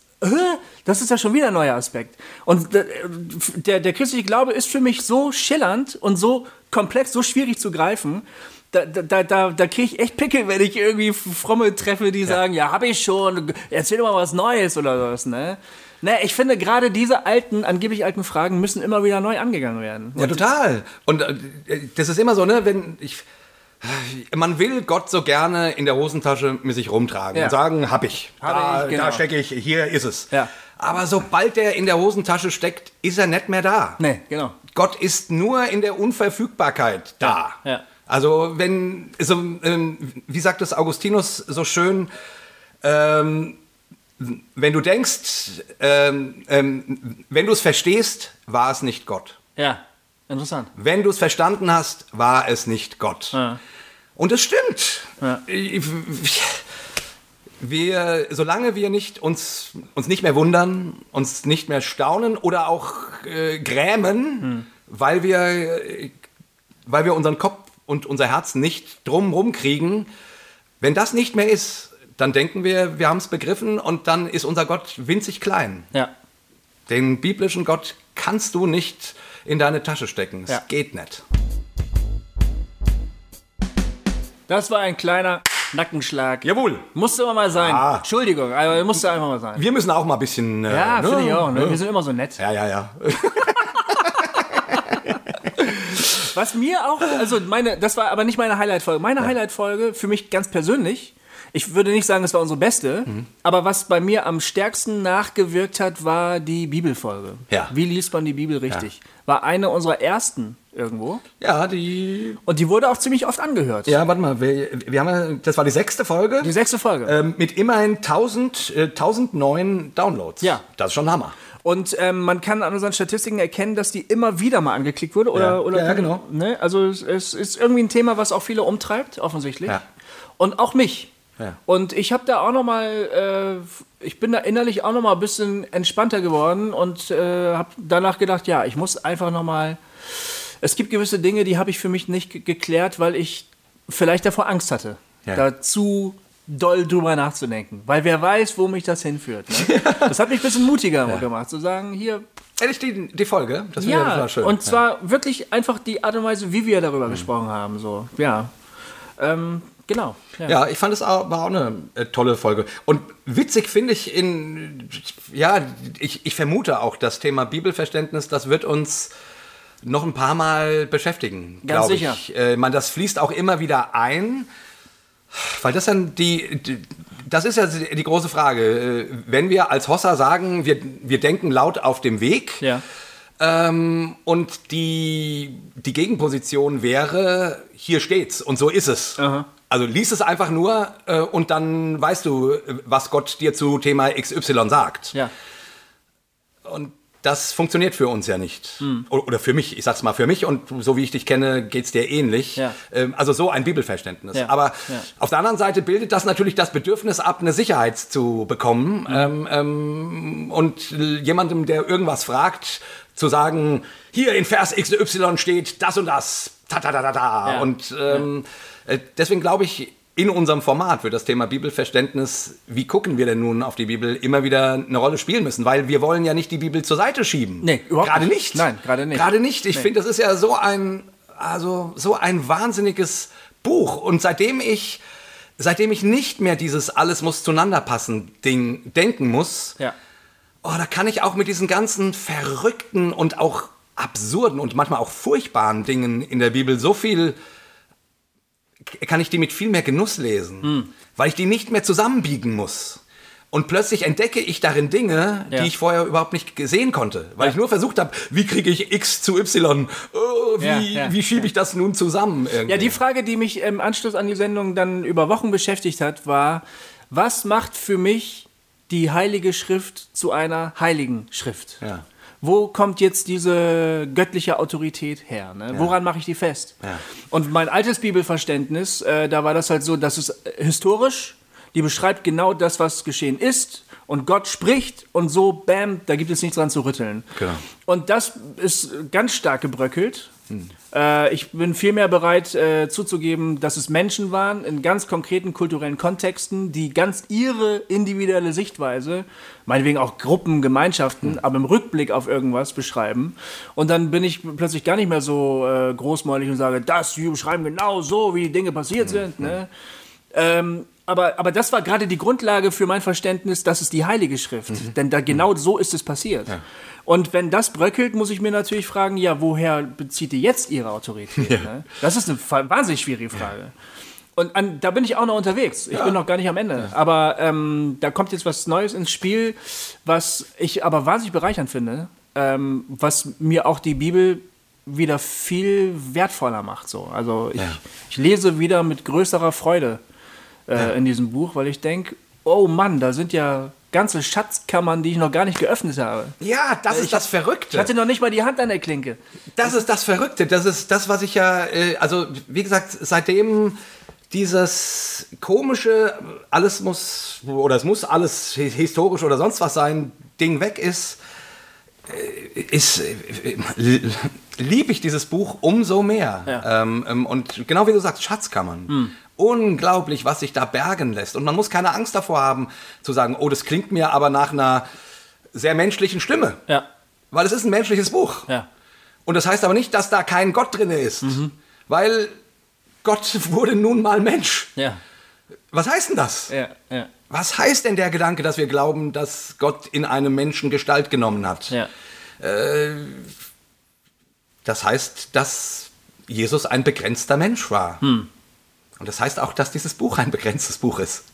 das ist ja schon wieder ein neuer Aspekt. Und der, der christliche Glaube ist für mich so schillernd und so komplex, so schwierig zu greifen. Da, da, da, da kriege ich echt Pickel, wenn ich irgendwie Fromme treffe, die ja. sagen, ja, habe ich schon, erzähl doch mal was Neues oder sowas, ne? Ne, ich finde gerade diese alten, angeblich alten Fragen müssen immer wieder neu angegangen werden.
Ja, total. Und äh, das ist immer so, ne, wenn ich man will Gott so gerne in der Hosentasche mit sich rumtragen ja. und sagen, hab ich. Hab da, genau. da stecke ich, hier ist es. Ja. Aber sobald der in der Hosentasche steckt, ist er nicht mehr da.
Nee, genau.
Gott ist nur in der Unverfügbarkeit da. Ja. ja. Also wenn, so, ähm, wie sagt es Augustinus so schön, ähm, wenn du denkst, ähm, ähm, wenn du es verstehst, war es nicht Gott.
Ja, interessant.
Wenn du es verstanden hast, war es nicht Gott. Ja. Und es stimmt. Ja. Wir, solange wir nicht uns, uns nicht mehr wundern, uns nicht mehr staunen oder auch äh, grämen, hm. weil, wir, weil wir unseren Kopf und unser Herz nicht drumherum kriegen, wenn das nicht mehr ist, dann denken wir, wir haben es begriffen und dann ist unser Gott winzig klein. Ja. Den biblischen Gott kannst du nicht in deine Tasche stecken. Es ja. geht nicht.
Das war ein kleiner Nackenschlag.
Jawohl.
Musste aber mal sein. Ah. Entschuldigung, aber musste einfach mal sein.
Wir müssen auch mal ein bisschen.
Äh, ja, ne? finde ich auch. Ne? Wir sind immer so nett.
Ja, ja, ja.
Was mir auch, also meine, das war aber nicht meine Highlight-Folge. Meine ja. Highlight-Folge für mich ganz persönlich ich würde nicht sagen, es war unsere beste, mhm. aber was bei mir am stärksten nachgewirkt hat, war die Bibelfolge. Ja. Wie liest man die Bibel richtig? Ja. War eine unserer ersten irgendwo.
Ja, die.
Und die wurde auch ziemlich oft angehört.
Ja, warte mal, wir, wir haben das war die sechste Folge.
Die sechste Folge.
Ähm, mit immerhin 1000, äh, 1009 Downloads. Ja. Das ist schon Hammer.
Und ähm, man kann an unseren Statistiken erkennen, dass die immer wieder mal angeklickt wurde. Oder,
ja.
oder
ja, ja, genau.
Ne? Also es, es, ist irgendwie ein Thema, was auch viele umtreibt, offensichtlich. Ja. Und auch mich. Ja. Und ich habe da auch noch mal, äh, ich bin da innerlich auch noch mal ein bisschen entspannter geworden und äh, habe danach gedacht, ja, ich muss einfach noch mal. Es gibt gewisse Dinge, die habe ich für mich nicht geklärt, weil ich vielleicht davor Angst hatte, ja. dazu doll drüber nachzudenken, weil wer weiß, wo mich das hinführt. Ne? Das hat mich ein bisschen mutiger ja. gemacht, zu sagen, hier.
Ehrlich, die, die Folge,
das ja, ja schön. Und zwar wirklich einfach die Art und Weise, wie wir darüber mhm. gesprochen haben, so, ja. Ähm, Genau.
Ja. ja, ich fand es auch, war auch eine äh, tolle Folge. Und witzig finde ich in, ja, ich, ich vermute auch, das Thema Bibelverständnis, das wird uns noch ein paar Mal beschäftigen.
Ganz sicher.
Ich. Äh, man, das fließt auch immer wieder ein, weil das dann die, die das ist ja die große Frage. Äh, wenn wir als Hossa sagen, wir, wir denken laut auf dem Weg, ja. ähm, und die, die Gegenposition wäre, hier steht's und so ist es. Aha. Also lies es einfach nur äh, und dann weißt du, was Gott dir zu Thema XY sagt. Ja. Und das funktioniert für uns ja nicht. Hm. Oder für mich, ich sag's mal für mich und so wie ich dich kenne, geht's dir ähnlich. Ja. Ähm, also so ein Bibelverständnis. Ja. Aber ja. auf der anderen Seite bildet das natürlich das Bedürfnis ab, eine Sicherheit zu bekommen. Mhm. Ähm, ähm, und jemandem, der irgendwas fragt, zu sagen, hier in Vers XY steht das und das. Ta ta ta ta ta. Und ähm, äh, deswegen glaube ich, in unserem Format wird das Thema Bibelverständnis, wie gucken wir denn nun auf die Bibel, immer wieder eine Rolle spielen müssen, weil wir wollen ja nicht die Bibel zur Seite schieben.
Nee,
überhaupt gerade nicht. nicht.
Nein, gerade nicht.
Gerade nicht. Ich nee. finde, das ist ja so ein, also so ein wahnsinniges Buch. Und seitdem ich, seitdem ich nicht mehr dieses alles muss zueinander passen Ding denken muss, ja. oh, da kann ich auch mit diesen ganzen verrückten und auch absurden und manchmal auch furchtbaren Dingen in der Bibel so viel kann ich die mit viel mehr Genuss lesen,
Hm.
weil ich die nicht mehr zusammenbiegen muss. Und plötzlich entdecke ich darin Dinge,
Ja.
die ich vorher überhaupt nicht gesehen konnte. Weil
Ja.
ich nur versucht habe, wie kriege ich X zu Y? Oh, wie
Ja,
wie schiebe ich das nun zusammen? Irgendwie?
Ja, die Frage, die mich im Anschluss an die Sendung dann über Wochen beschäftigt hat, war, was macht für mich die Heilige Schrift zu einer heiligen Schrift?
Ja.
Wo kommt jetzt diese göttliche Autorität her? Ne? Woran mache ich die fest?
Ja.
Und mein altes Bibelverständnis, äh, da war das halt so, dass es äh, historisch, die beschreibt genau das, was geschehen ist. Und Gott spricht und so, bam, da gibt es nichts dran zu rütteln.
Genau.
Und das ist ganz stark gebröckelt. Äh, ich bin vielmehr bereit äh, zuzugeben, dass es Menschen waren in ganz konkreten kulturellen Kontexten, die ganz ihre individuelle Sichtweise, meinetwegen auch Gruppen, Gemeinschaften, aber im Rückblick auf irgendwas beschreiben. Und dann bin ich plötzlich gar nicht mehr so äh, großmäulig und sage, das, wir beschreiben genau so, wie die Dinge passiert sind. Ne? Ähm, aber, aber das war gerade die Grundlage für mein Verständnis, das ist die Heilige Schrift. Denn da genau so ist es passiert. Und wenn das bröckelt, muss ich mir natürlich fragen, ja, woher bezieht ihr jetzt ihre Autorität? Ne? Das ist eine wahnsinnig schwierige Frage. Und an, da bin ich auch noch unterwegs. Ich bin noch gar nicht am Ende. Aber ähm, da kommt jetzt was Neues ins Spiel, was ich aber wahnsinnig bereichernd finde, ähm, was mir auch die Bibel wieder viel wertvoller macht. So. Also ich,
Ja.
ich lese wieder mit größerer Freude äh, in diesem Buch, weil ich denke, oh Mann, da sind ja ganze Schatzkammern, die ich noch gar nicht geöffnet habe.
ja, das ist das Verrückte.
Ich hatte noch nicht mal die Hand an der Klinke.
Das ist das Verrückte. Das ist das, was ich ja, äh, also wie gesagt, seitdem dieses komische, alles muss, oder es muss alles hi- historisch oder sonst was sein, Ding weg ist, äh, ist äh, liebe ich dieses Buch umso mehr.
Ja.
Ähm, ähm, und genau wie du sagst, Schatzkammern. Unglaublich, was sich da bergen lässt. Und man muss keine Angst davor haben, zu sagen, oh, das klingt mir aber nach einer sehr menschlichen Stimme.
Ja,
Weil es ist ein menschliches Buch.
ja.
Und das heißt aber nicht, dass da kein Gott drin ist. Weil Gott wurde nun mal Mensch.
Ja,
Was heißt denn das?
ja, ja.
Was heißt denn der Gedanke, dass wir glauben, dass Gott in einem Menschen Gestalt genommen hat?
ja.
Das heißt, dass Jesus ein begrenzter Mensch war. Und das heißt auch, dass dieses Buch ein begrenztes Buch ist.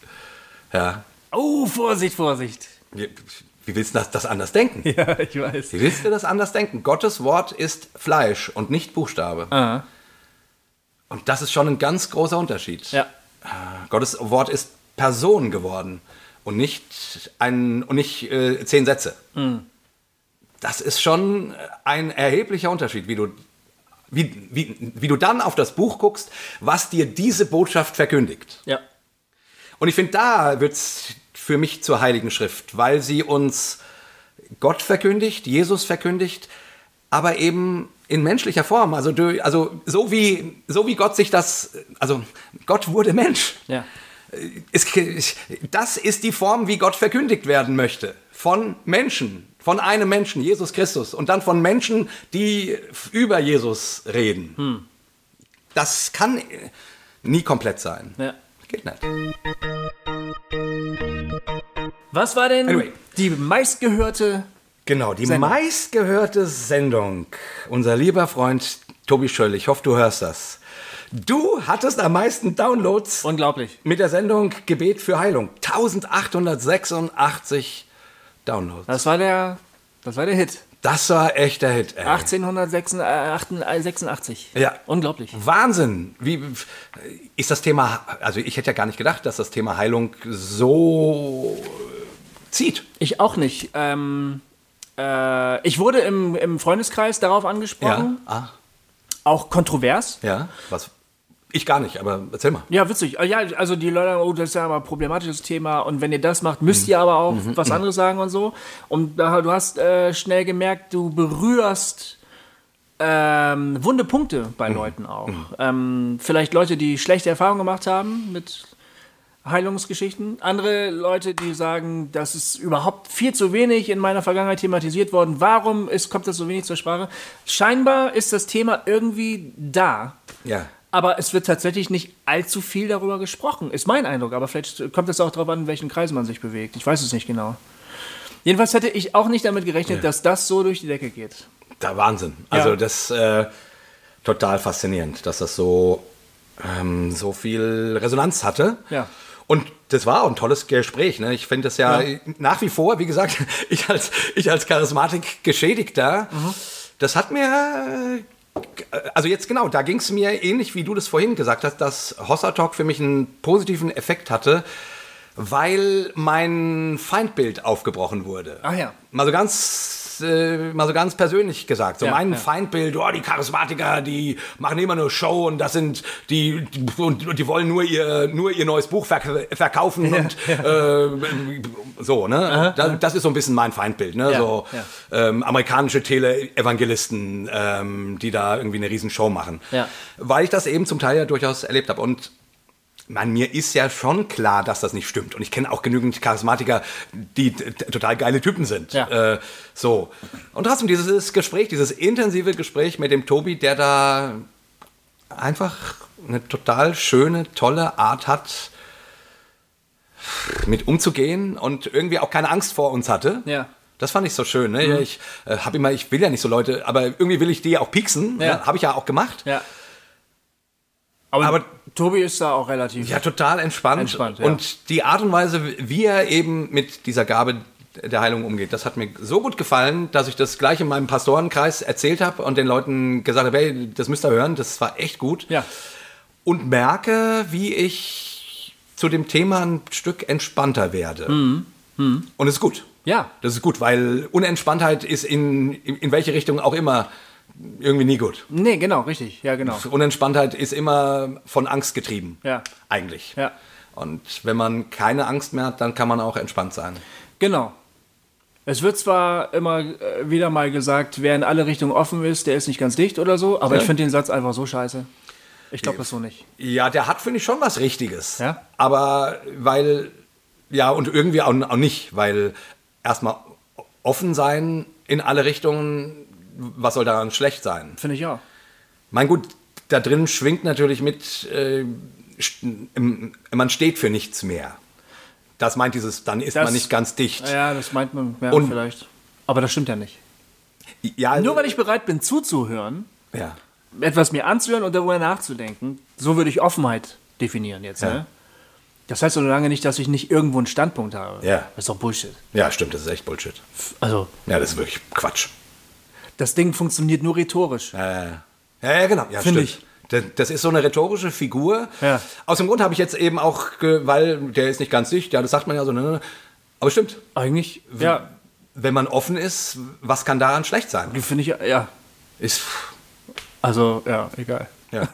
Ja.
Oh, Vorsicht, Vorsicht.
Wie, wie willst du das, das anders denken?
Ja, ich weiß.
Wie willst du das anders denken? Gottes Wort ist Fleisch und nicht Buchstabe.
Aha.
Und das ist schon ein ganz großer Unterschied.
Ja.
Gottes Wort ist Person geworden und nicht, ein, und nicht äh, zehn Sätze. Das ist schon ein erheblicher Unterschied, wie du, wie, wie, wie du dann auf das Buch guckst, was dir diese Botschaft verkündigt.
Ja.
Und ich finde, da wird es für mich zur Heiligen Schrift, weil sie uns Gott verkündigt, Jesus verkündigt, aber eben in menschlicher Form. Also, du- also so, wie, so wie Gott sich das, also Gott wurde Mensch.
Ja.
Es, das ist die Form, wie Gott verkündigt werden möchte. Von Menschen, von einem Menschen, Jesus Christus. Und dann von Menschen, die über Jesus reden. Das kann nie komplett sein.
Ja.
Geht nicht.
Was war denn
Anyway.
die meistgehörte
Genau, die
Sendung.
meistgehörte Sendung. Unser lieber Freund Tobi Schöll, ich hoffe, du hörst das. Du hattest am meisten Downloads
Unglaublich.
mit der Sendung Gebet für Heilung. 1886 Downloads.
Das war der, das war der Hit.
Das war echt der Hit. Ey.
1886.
Ja.
Unglaublich.
Wahnsinn. Wie ist das Thema, also ich hätte ja gar nicht gedacht, dass das Thema Heilung so zieht.
Ich auch nicht. Ähm, äh, ich wurde im, im Freundeskreis darauf angesprochen.
Ah,
Auch kontrovers.
ja. Was? Ich gar nicht, aber erzähl mal.
Ja, witzig. Ja, also die Leute, oh, das ist ja aber ein problematisches Thema und wenn ihr das macht, müsst ihr aber auch was anderes sagen und so. Und du hast äh, schnell gemerkt, du berührst ähm, wunde Punkte bei Leuten auch. Ähm, vielleicht Leute, die schlechte Erfahrungen gemacht haben mit Heilungsgeschichten. Andere Leute, die sagen, das ist überhaupt viel zu wenig in meiner Vergangenheit thematisiert worden. Warum ist, kommt das so wenig zur Sprache? Scheinbar ist das Thema irgendwie da.
Ja.
Aber es wird tatsächlich nicht allzu viel darüber gesprochen, ist mein Eindruck. Aber vielleicht kommt es auch darauf an, in welchen Kreisen man sich bewegt. Ich weiß es nicht genau. Jedenfalls hätte ich auch nicht damit gerechnet,
Ja.
dass das so durch die Decke geht.
Da Wahnsinn. Also
Ja.
das äh, total faszinierend, dass das so ähm, so viel Resonanz hatte.
Ja.
Und das war auch ein tolles Gespräch. Ne? Ich finde das ja,
Ja.
nach wie vor, wie gesagt, ich als, ich als Charismatik-Geschädigter, das hat mir, äh, also jetzt genau, da ging es mir ähnlich, wie du das vorhin gesagt hast, dass Hossa Talk für mich einen positiven Effekt hatte, weil mein Feindbild aufgebrochen wurde.
Ach ja.
Mal so ganz, äh, mal so ganz persönlich gesagt. So
Ja,
mein
ja.
Feindbild, oh, die Charismatiker, die machen immer nur Show und das sind die, die und, und die wollen nur ihr, nur ihr neues Buch verk verkaufen und Äh, so, ne? das, das ist so ein bisschen mein Feindbild, ne?
Ja,
so
ja.
ähm, amerikanische Tele-Evangelisten, ähm, die da irgendwie eine riesen Show machen.
Ja.
Weil ich das eben zum Teil ja durchaus erlebt habe und man, mir ist ja schon klar, dass das nicht stimmt. Und ich kenne auch genügend Charismatiker, die total geile Typen sind.
Ja.
Äh, so. Und trotzdem dieses Gespräch, dieses intensive Gespräch mit dem Tobi, der da einfach eine total schöne, tolle Art hat, mit umzugehen und irgendwie auch keine Angst vor uns hatte.
Ja.
Das fand ich so schön. Ne? Ich äh, habe immer, ich will ja nicht so Leute, aber irgendwie will ich die auch pieksen.
Ja.
Ne? Habe ich ja auch gemacht.
Ja. Aber,
Aber-
Tobi ist da auch relativ.
Ja, total entspannt.
Entspannt, ja.
Und die Art und Weise, wie er eben mit dieser Gabe der Heilung umgeht, das hat mir so gut gefallen, dass ich das gleich in meinem Pastorenkreis erzählt habe und den Leuten gesagt habe, hey, das müsst ihr hören, das war echt gut.
Ja.
Und merke, wie ich zu dem Thema ein Stück entspannter werde.
Mhm.
Und es ist gut.
Ja.
Das ist gut, weil Unentspanntheit ist in, in welche Richtung auch immer irgendwie nie gut.
Nee, genau, richtig. Ja, genau.
Unentspanntheit ist immer von Angst getrieben.
Ja.
Eigentlich.
Ja.
Und wenn man keine Angst mehr hat, dann kann man auch entspannt sein.
Genau. Es wird zwar immer äh, wieder mal gesagt, wer in alle Richtungen offen ist, der ist nicht ganz dicht oder so, aber
Ja.
ich finde den Satz einfach so scheiße. Ich glaube das so nicht.
Ja, der hat, finde ich, schon was Richtiges.
Ja?
Aber weil, ja, und irgendwie auch, auch nicht, weil erstmal offen sein in alle Richtungen, was soll daran schlecht sein?
Finde ich auch.
Mein gut, da drin schwingt natürlich mit, äh, man steht für nichts mehr. Das meint dieses, dann ist
Das-
man nicht ganz dicht.
Ja, das meint man ja,
Und-
vielleicht. Aber das stimmt ja nicht.
Ja,
Nur weil ich bereit bin zuzuhören,
ja.
etwas mir anzuhören und darüber nachzudenken, so würde ich Offenheit definieren jetzt.
Ja.
Ne? Das heißt so lange nicht, dass ich nicht irgendwo einen Standpunkt habe.
Ja.
Das ist doch Bullshit.
ja, stimmt, das ist echt Bullshit.
Also,
Ja, das ist wirklich Quatsch.
Das Ding funktioniert nur rhetorisch.
Äh, ja, ja, genau. Ja,
Finde
stimmt. Das, ist so eine rhetorische Figur.
Ja.
Aus dem Grund habe ich jetzt eben auch, weil der ist nicht ganz dicht, ja, das sagt man ja so, ne, ne. aber stimmt.
Eigentlich, ja,
Wenn man offen ist, was kann daran schlecht sein?
finde ich, ja.
Ist,
Also, ja, egal.
ja.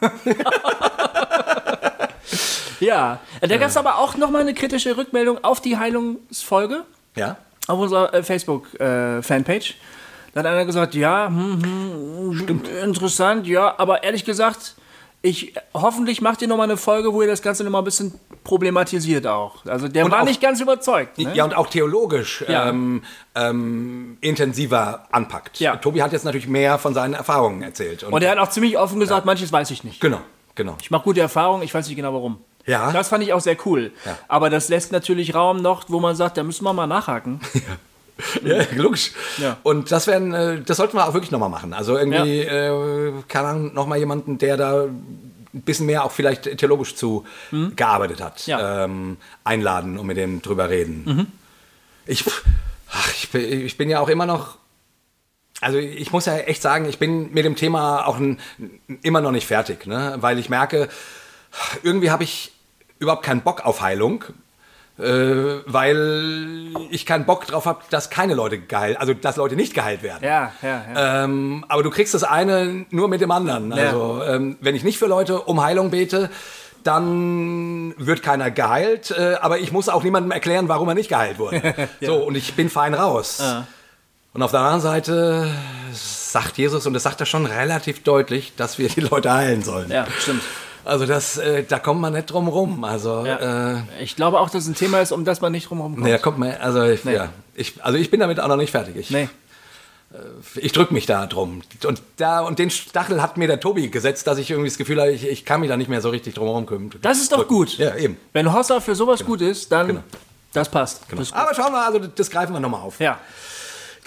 Ja, da gab es aber auch nochmal eine kritische Rückmeldung auf die Heilungsfolge
ja?
auf unserer äh, Facebook-Fanpage. da hat einer gesagt, ja, hm, hm, stimmt, interessant, ja, aber ehrlich gesagt, ich hoffentlich macht ihr nochmal eine Folge, wo ihr das Ganze nochmal ein bisschen problematisiert auch. Also der
Und
war
auch-
nicht ganz überzeugt. Ne?
Ja, und auch theologisch
Ja.
ähm, ähm, intensiver anpackt.
Ja.
Tobi hat jetzt natürlich mehr von seinen Erfahrungen erzählt.
Und er hat auch ziemlich offen gesagt, manches weiß ich nicht.
genau, genau.
Ich mache gute Erfahrungen, ich weiß nicht genau warum.
Ja.
Das fand ich auch sehr cool.
Ja.
Aber das lässt natürlich Raum noch, wo man sagt, da müssen wir mal nachhaken.
Ja, logisch.
Ja.
Und das werden, äh, das sollten wir auch wirklich nochmal machen. Also irgendwie, äh, keine Ahnung, nochmal jemanden, der da ein bisschen mehr auch vielleicht theologisch zu gearbeitet hat,
Mhm. Ja. Mhm.
ähm, einladen und mit dem drüber reden. Ich, ach, ich, bin- ich bin ja auch immer noch, also ich muss ja echt sagen, ich bin mit dem Thema auch ein, immer noch nicht fertig, ne? weil ich merke, irgendwie habe ich überhaupt keinen Bock auf Heilung, äh, weil ich keinen Bock drauf habe, dass keine Leute geheilt, also dass Leute nicht geheilt werden.
Ja, ja, ja.
Ähm, aber du kriegst das eine nur mit dem anderen.
Ja.
Also ähm, wenn ich nicht für Leute um Heilung bete, dann wird keiner geheilt, äh, aber ich muss auch niemandem erklären, warum er nicht geheilt wurde. So, und ich bin fein raus. Und auf der anderen Seite sagt Jesus, und das sagt er schon relativ deutlich, dass wir die Leute heilen sollen.
ja, stimmt.
Also das, äh, da kommt man nicht drum rum. Also,
Ja.
äh,
Ich glaube auch, dass es ein Thema ist, um das man nicht drumherum kommt.
nee, da kommt man, also, ich, ja, ich, also ich bin damit auch noch nicht fertig. Ich,
Nee.
ich drücke mich da drum. Und, da, und den Stachel hat mir der Tobi gesetzt, dass ich irgendwie das Gefühl habe, ich, ich kann mich da nicht mehr so richtig drum kümmern.
Das ist doch gut.
Ja, eben.
Wenn Hossa für sowas gut ist, dann
Genau.
das passt. Das ist.
Aber schauen wir, also das greifen wir nochmal auf.
Ja.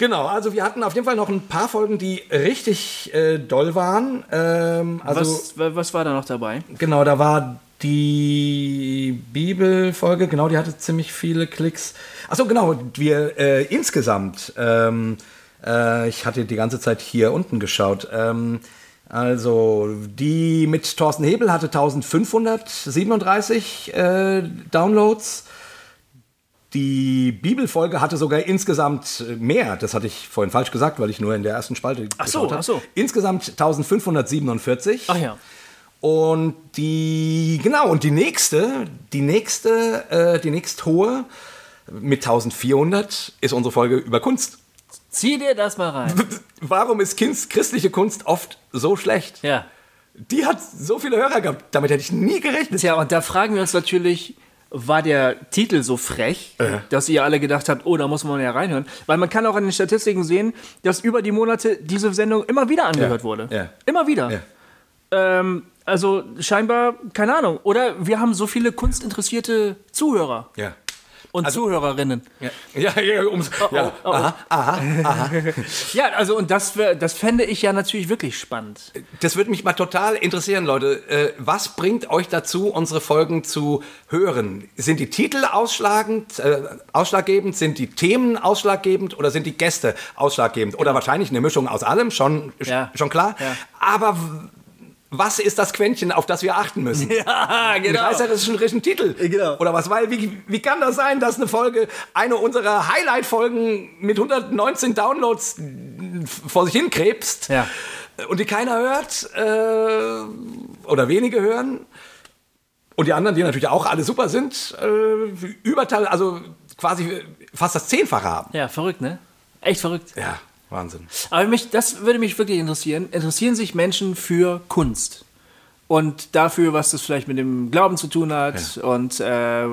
Genau, also wir hatten auf jeden Fall noch ein paar Folgen, die richtig äh, doll waren. Ähm, also,
was, wa- was war da noch dabei?
Genau, da war die Bibelfolge, genau, die hatte ziemlich viele Klicks. Achso, genau, wir äh, insgesamt, ähm, äh, ich hatte die ganze Zeit hier unten geschaut, ähm, also die mit Thorsten Hebel hatte 1537 äh, Downloads. Die Bibelfolge hatte sogar insgesamt äh, mehr. Das hatte ich vorhin falsch gesagt, weil ich nur in der ersten Spalte
Ach so, ach so.
Insgesamt 1547.
Ach ja.
Und die, genau, und die nächste, die nächste, äh, die nächst hohe mit 1400 ist unsere Folge über Kunst.
Zieh dir das mal rein.
Warum ist Kinst, christliche Kunst oft so schlecht?
Ja.
Die hat so viele Hörer gehabt. Damit hätte ich nie gerechnet.
Tja, und da fragen wir uns natürlich, war der Titel so frech,
Äh.
dass ihr alle gedacht habt, oh, da muss man ja reinhören? Weil man kann auch an den Statistiken sehen, dass über die Monate diese Sendung immer wieder angehört
Ja.
wurde.
Ja.
Immer wieder.
Ja.
Ähm, also scheinbar, keine Ahnung. Oder wir haben so viele kunstinteressierte Zuhörer
Ja.
Und Zuhörerinnen.
Ja, ja, ja, ums, ja.
oh, oh.
Aha, aha.
Ja, also und das, das fände ich ja natürlich wirklich spannend.
Das würde mich mal total interessieren, Leute. Äh, was bringt euch dazu, unsere Folgen zu hören? Sind die Titel ausschlagend, äh, ausschlaggebend? Sind die Themen ausschlaggebend oder sind die Gäste ausschlaggebend? Oder wahrscheinlich eine Mischung aus allem, schon, schon klar. Aber was ist das Quäntchen, auf das wir achten müssen?
Ja,
Einen reißerischen Titel.
Genau.
Oder was? Weil, wie, wie kann das sein, dass eine Folge, eine unserer Highlight-Folgen mit 119 Downloads vor sich hin krebst
Ja.
und die keiner hört äh, oder wenige hören und die anderen, die natürlich auch alle super sind, äh, überteil, also quasi fast das Zehnfache haben.
Ja, verrückt, ne? Echt verrückt.
Ja, Wahnsinn.
Aber mich, das würde mich wirklich interessieren. Interessieren sich Menschen für Kunst? Und dafür, was das vielleicht mit dem Glauben zu tun hat. Und äh,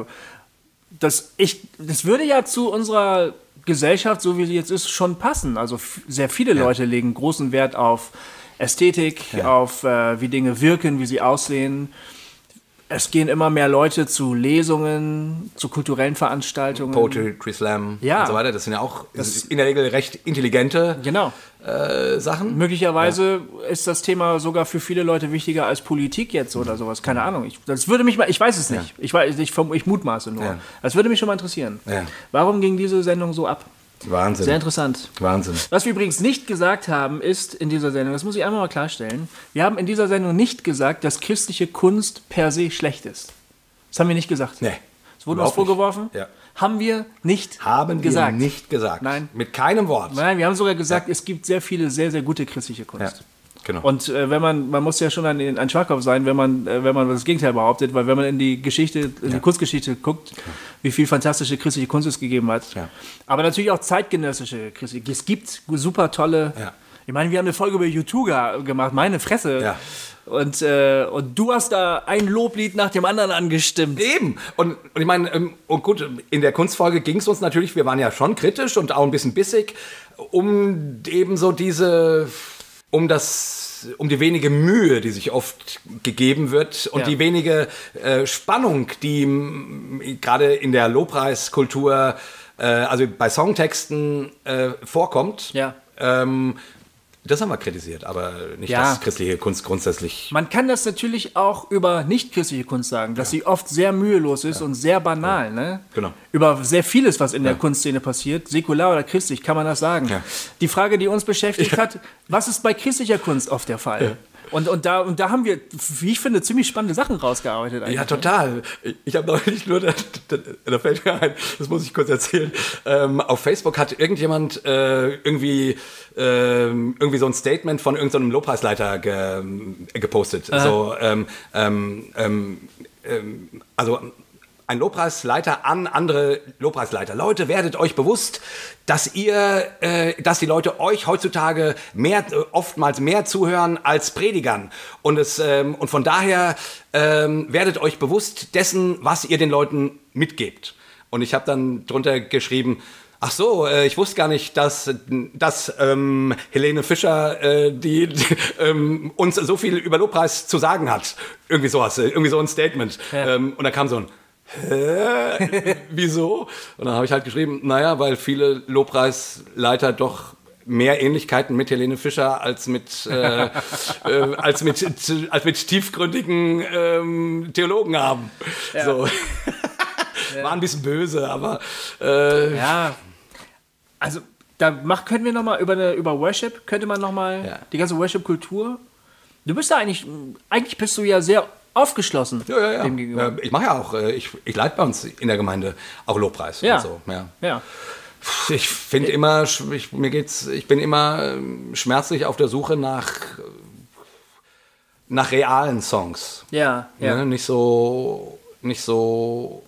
das, ich, das würde ja zu unserer Gesellschaft, so wie sie jetzt ist, schon passen. Also sehr viele Leute legen großen Wert auf Ästhetik, auf äh, wie Dinge wirken, wie sie aussehen. Es gehen immer mehr Leute zu Lesungen, zu kulturellen Veranstaltungen.
Poetry Slam
Ja.
und so weiter, das sind ja auch in der Regel recht intelligente
Genau.
äh, Sachen.
Möglicherweise ist das Thema sogar für viele Leute wichtiger als Politik jetzt oder sowas. Keine Ahnung. Ich, das würde mich mal, ich weiß es nicht. Ich, weiß, ich, verm- ich mutmaße nur.
Ja.
Das würde mich schon mal interessieren.
Ja.
Warum ging diese Sendung so ab?
Wahnsinn.
Sehr interessant.
Wahnsinn.
Was wir übrigens nicht gesagt haben, ist in dieser Sendung, das muss ich einmal mal klarstellen, wir haben in dieser Sendung nicht gesagt, dass christliche Kunst per se schlecht ist. Das haben wir nicht gesagt.
Nee,
Es wurde uns vorgeworfen.
Ja.
Haben wir nicht
Haben
gesagt.
wir nicht gesagt.
Nein.
Mit keinem Wort.
Nein, wir haben sogar gesagt, es gibt sehr viele sehr, sehr gute christliche Kunst.
Ja, genau.
Und äh, wenn man, man muss ja schon ein, ein Schwachkopf sein, wenn man, äh, wenn man das Gegenteil behauptet, weil wenn man in die Geschichte, in die Kunstgeschichte guckt, wie viel fantastische christliche Kunst es gegeben hat.
Ja.
Aber natürlich auch zeitgenössische christliche. Es gibt super tolle.
Ja.
Ich meine, wir haben eine Folge über YouTuber gemacht, meine Fresse.
Ja.
Und, äh, und du hast da ein Loblied nach dem anderen angestimmt.
Eben. Und, und ich meine, ähm, und gut, in der Kunstfolge ging es uns natürlich, wir waren ja schon kritisch und auch ein bisschen bissig, um eben so diese, um das, um die wenige Mühe, die sich oft gegeben wird und
Ja.
die wenige äh, Spannung, die gerade in der Lobpreiskultur, äh, also bei Songtexten äh, vorkommt.
Ja.
Ähm, das haben wir kritisiert, aber nicht,
Ja.
dass christliche Kunst grundsätzlich
Man kann das natürlich auch über nicht-christliche Kunst sagen, dass sie oft sehr mühelos ist und sehr banal. Ne?
Genau.
Über sehr vieles, was in der Kunstszene passiert, säkular oder christlich, kann man das sagen.
Ja.
Die Frage, die uns beschäftigt hat, was ist bei christlicher Kunst oft der Fall? Und, und, da, und da haben wir, wie ich finde, ziemlich spannende Sachen rausgearbeitet. Eigentlich.
Ja, total. Ich habe neulich nur, da, da, da fällt mir ein, das muss ich kurz erzählen. Ähm, auf Facebook hat irgendjemand äh, irgendwie, ähm, irgendwie so ein Statement von irgendeinem Lobpreisleiter ge, gepostet. So, ähm, ähm, ähm, ähm, also ein Lobpreisleiter an andere Lobpreisleiter. Leute, werdet euch bewusst, dass ihr, äh, dass die Leute euch heutzutage mehr, äh, oftmals mehr zuhören als Predigern. Und es, ähm, und von daher ähm, werdet euch bewusst dessen, was ihr den Leuten mitgebt. Und ich habe dann drunter geschrieben, Ach so, äh, ich wusste gar nicht, dass, dass ähm, Helene Fischer äh, die, die ähm, uns so viel über Lobpreis zu sagen hat. Irgendwie sowas, äh, irgendwie so ein Statement.
Ja.
Ähm, und da kam so ein, Hä? Wieso? Und dann habe ich halt geschrieben, naja, weil viele Lobpreisleiter doch mehr Ähnlichkeiten mit Helene Fischer als mit, äh, äh, als mit, als mit tiefgründigen ähm, Theologen haben. Ja. So. War ein bisschen böse, aber. Äh,
ja. Also, da mach, können wir nochmal über, eine, über Worship, könnte man nochmal, ja. die ganze Worship-Kultur. Du bist da eigentlich, eigentlich bist du ja sehr aufgeschlossen
ja, ja, ja. dem gegenüber. ich mache ja auch, äh, ich, ich leite bei uns in der Gemeinde auch Lobpreis
ja. So. Ja. ja.
Ich finde immer, ich, mir geht's, ich bin immer ähm, schmerzlich auf der Suche nach, nach realen Songs.
Ja,
ja. Ne? Nicht so, nicht so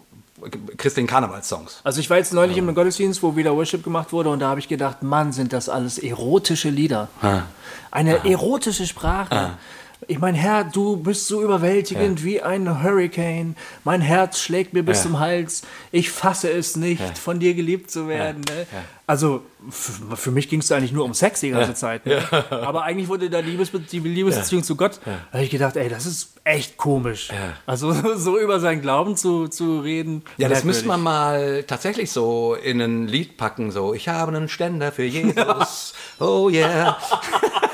christlichen Karnevalssongs.
Also ich war jetzt neulich ja. im Gottesdienst, wo wieder Worship gemacht wurde und da habe ich gedacht, Mann, sind das alles erotische Lieder. Ha. Eine Aha. erotische Sprache. Aha. Ich mein Herr, du bist so überwältigend ja. wie ein Hurricane. Mein Herz schlägt mir bis ja. zum Hals. Ich fasse es nicht, ja. von dir geliebt zu werden. Ne? Also für mich ging es eigentlich nur um Sex die ganze Zeit. Ne? Aber eigentlich wurde da Liebes die Liebesbeziehung zu Gott. Da habe ich gedacht, ey, das ist echt komisch. Also so über seinen Glauben zu, zu reden.
Ja, das müsste man mal tatsächlich so in ein Lied packen. So, ich habe einen Ständer für Jesus. Oh yeah.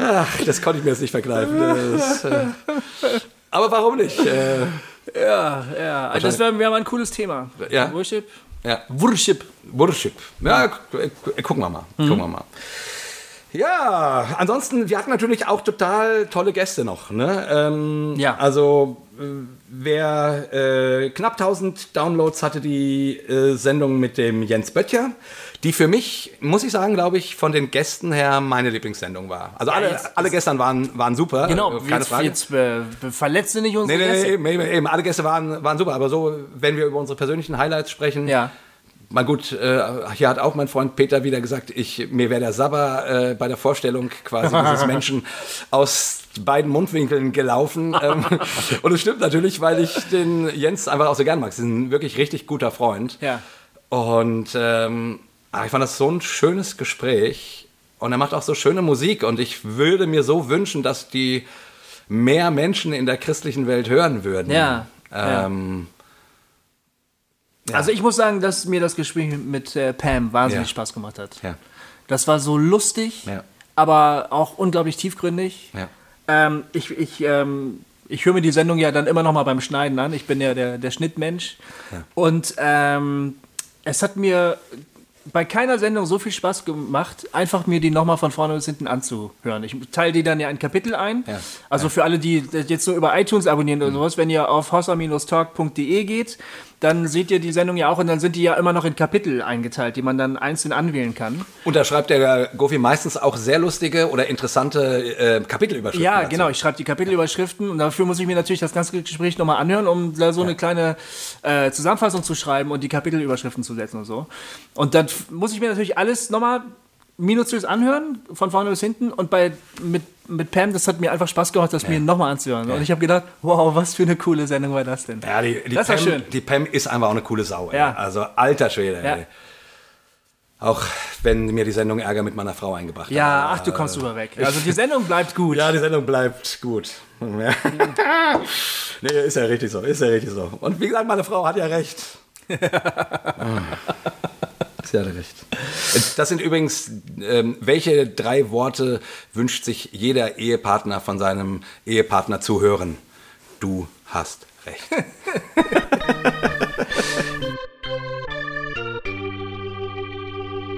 Ach, das konnte ich mir jetzt nicht vergreifen. Das, äh, aber warum nicht? Äh,
ja, ja. Also das wäre wär mal ein cooles Thema.
Ja.
Worship.
Ja. Worship. Worship. Ja, gucken wir mal. Mhm. Gucken wir mal. Ja, ansonsten, wir hatten natürlich auch total tolle Gäste noch. Ne? Ähm, ja. Also, äh, wer äh, knapp 1000 Downloads hatte die äh, Sendung mit dem Jens Böttcher die für mich, muss ich sagen, glaube ich, von den Gästen her meine Lieblingssendung war. Also alle, ja, alle Gäste waren, waren super.
Genau, keine jetzt, Frage. jetzt äh, verletze nicht unsere
nee, nee, Gäste. Nee, eben, eben, alle Gäste waren, waren super, aber so, wenn wir über unsere persönlichen Highlights sprechen,
ja.
Mal gut, äh, hier hat auch mein Freund Peter wieder gesagt, ich, mir wäre der Sabber äh, bei der Vorstellung quasi dieses Menschen aus beiden Mundwinkeln gelaufen. ähm, und es stimmt natürlich, weil ich den Jens einfach auch so gern mag. Er ist ein wirklich richtig guter Freund.
Ja.
Und ähm, ah, ich fand das so ein schönes Gespräch und er macht auch so schöne Musik und ich würde mir so wünschen, dass die mehr Menschen in der christlichen Welt hören würden.
Ja. Ähm, ja. Also ich muss sagen, dass mir das Gespräch mit äh, Pam wahnsinnig ja. Spaß gemacht hat.
Ja.
Das war so lustig,
ja.
aber auch unglaublich tiefgründig.
Ja.
Ähm, ich ich, ähm, ich höre mir die Sendung ja dann immer noch mal beim Schneiden an. Ich bin ja der, der Schnittmensch. Und ähm, es hat mir bei keiner Sendung so viel Spaß gemacht, einfach mir die nochmal von vorne bis hinten anzuhören. Ich teile die dann ja in Kapitel ein. Ja. Also ja. für alle, die jetzt nur über iTunes abonnieren oder mhm. sowas, wenn ihr auf hossa-talk.de geht, dann seht ihr die Sendung ja auch und dann sind die ja immer noch in Kapitel eingeteilt, die man dann einzeln anwählen kann.
Und da schreibt der Gofi meistens auch sehr lustige oder interessante äh, Kapitelüberschriften.
Ja, dazu. genau, ich schreibe die Kapitelüberschriften und dafür muss ich mir natürlich das ganze Gespräch nochmal anhören, um da so ja. eine kleine äh, Zusammenfassung zu schreiben und die Kapitelüberschriften zu setzen und so. Und dann muss ich mir natürlich alles nochmal minutiös anhören, von vorne bis hinten. Und bei, mit, mit Pam, das hat mir einfach Spaß gemacht, das ja. mir nochmal anzuhören. Ja. Und ich habe gedacht, wow, was für eine coole Sendung war das denn?
Ja, die, die das Pam, war schön. Die Pam ist einfach auch eine coole Sau. Ja. Also alter Schwede. Ja. Auch wenn mir die Sendung Ärger mit meiner Frau eingebracht hat.
Ja, ach, du kommst drüber weg. Also die Sendung bleibt gut.
Ja, die Sendung bleibt gut. nee, ist ja richtig so, ist ja richtig so. Und wie gesagt, meine Frau hat ja recht. Sie hatte recht. Das sind übrigens, ähm, welche drei Worte wünscht sich jeder Ehepartner von seinem Ehepartner zu hören? Du hast recht.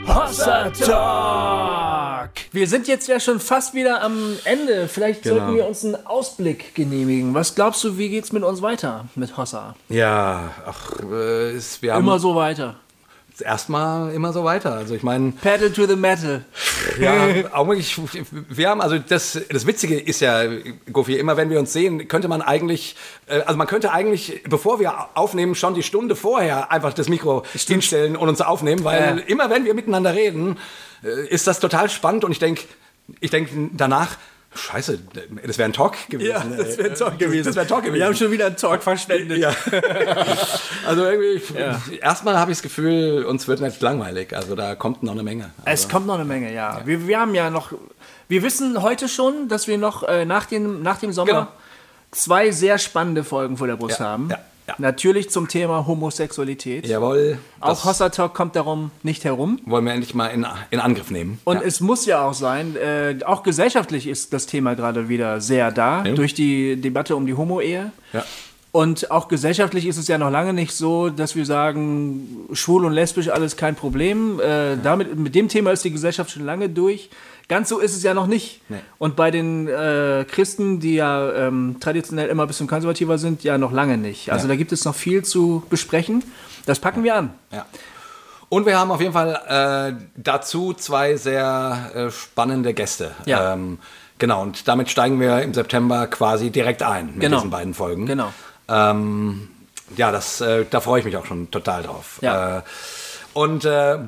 Hossa Talk! Wir sind jetzt ja schon fast wieder am Ende. Vielleicht genau. sollten wir uns einen Ausblick genehmigen. Was glaubst du, wie geht's mit uns weiter mit Hossa?
Ja, ach, äh, wir
haben. Immer so weiter
erstmal immer so weiter. Also ich meine.
Pedal to the metal.
Ja, auch wirklich, wir haben, also das, das Witzige ist ja, Gofi, immer wenn wir uns sehen, könnte man eigentlich, äh, also man könnte eigentlich, bevor wir aufnehmen, schon die Stunde vorher einfach das Mikro Stimmt. hinstellen und uns aufnehmen, weil ja. immer wenn wir miteinander reden, äh, ist das total spannend und ich denke, ich denke danach, Scheiße, das wäre ein Talk gewesen. Ja,
das wäre ein Talk gewesen.
Das wäre Talk gewesen.
Wir haben schon wieder einen Talk verschwendet.
Ja. also irgendwie, ja. erstmal habe ich das Gefühl, uns wird nicht langweilig. Also da kommt noch eine Menge.
Also, es kommt noch eine Menge, ja. ja. Wir, wir haben ja noch, wir wissen heute schon, dass wir noch äh, nach, dem, nach dem Sommer genau zwei sehr spannende Folgen vor der Brust
Ja,
haben.
ja, ja.
Natürlich zum Thema Homosexualität.
Jawohl.
Auch Hossa Talk kommt darum nicht herum.
wollen wir endlich mal in, in Angriff nehmen.
Und
ja.
es muss ja auch sein, äh, auch gesellschaftlich ist das Thema gerade wieder sehr da,
Ja.
durch die Debatte um die Homo-Ehe.
ja.
Und auch gesellschaftlich ist es ja noch lange nicht so, dass wir sagen, schwul und lesbisch alles kein Problem. Äh, damit, mit dem Thema ist die Gesellschaft schon lange durch. Ganz so ist es ja noch nicht.
Nee.
Und bei den äh, Christen, die ja ähm, traditionell immer ein bisschen konservativer sind, ja noch lange nicht. Also
Ja.
da gibt es noch viel zu besprechen. Das packen wir an.
Ja. Und wir haben auf jeden Fall äh, dazu zwei sehr äh, spannende Gäste.
Ja.
Ähm, genau, und damit steigen wir im September quasi direkt ein mit
Genau.
diesen beiden Folgen.
Genau.
Ähm, ja, das, äh, da freue ich mich auch schon total drauf.
Ja.
Äh, und äh,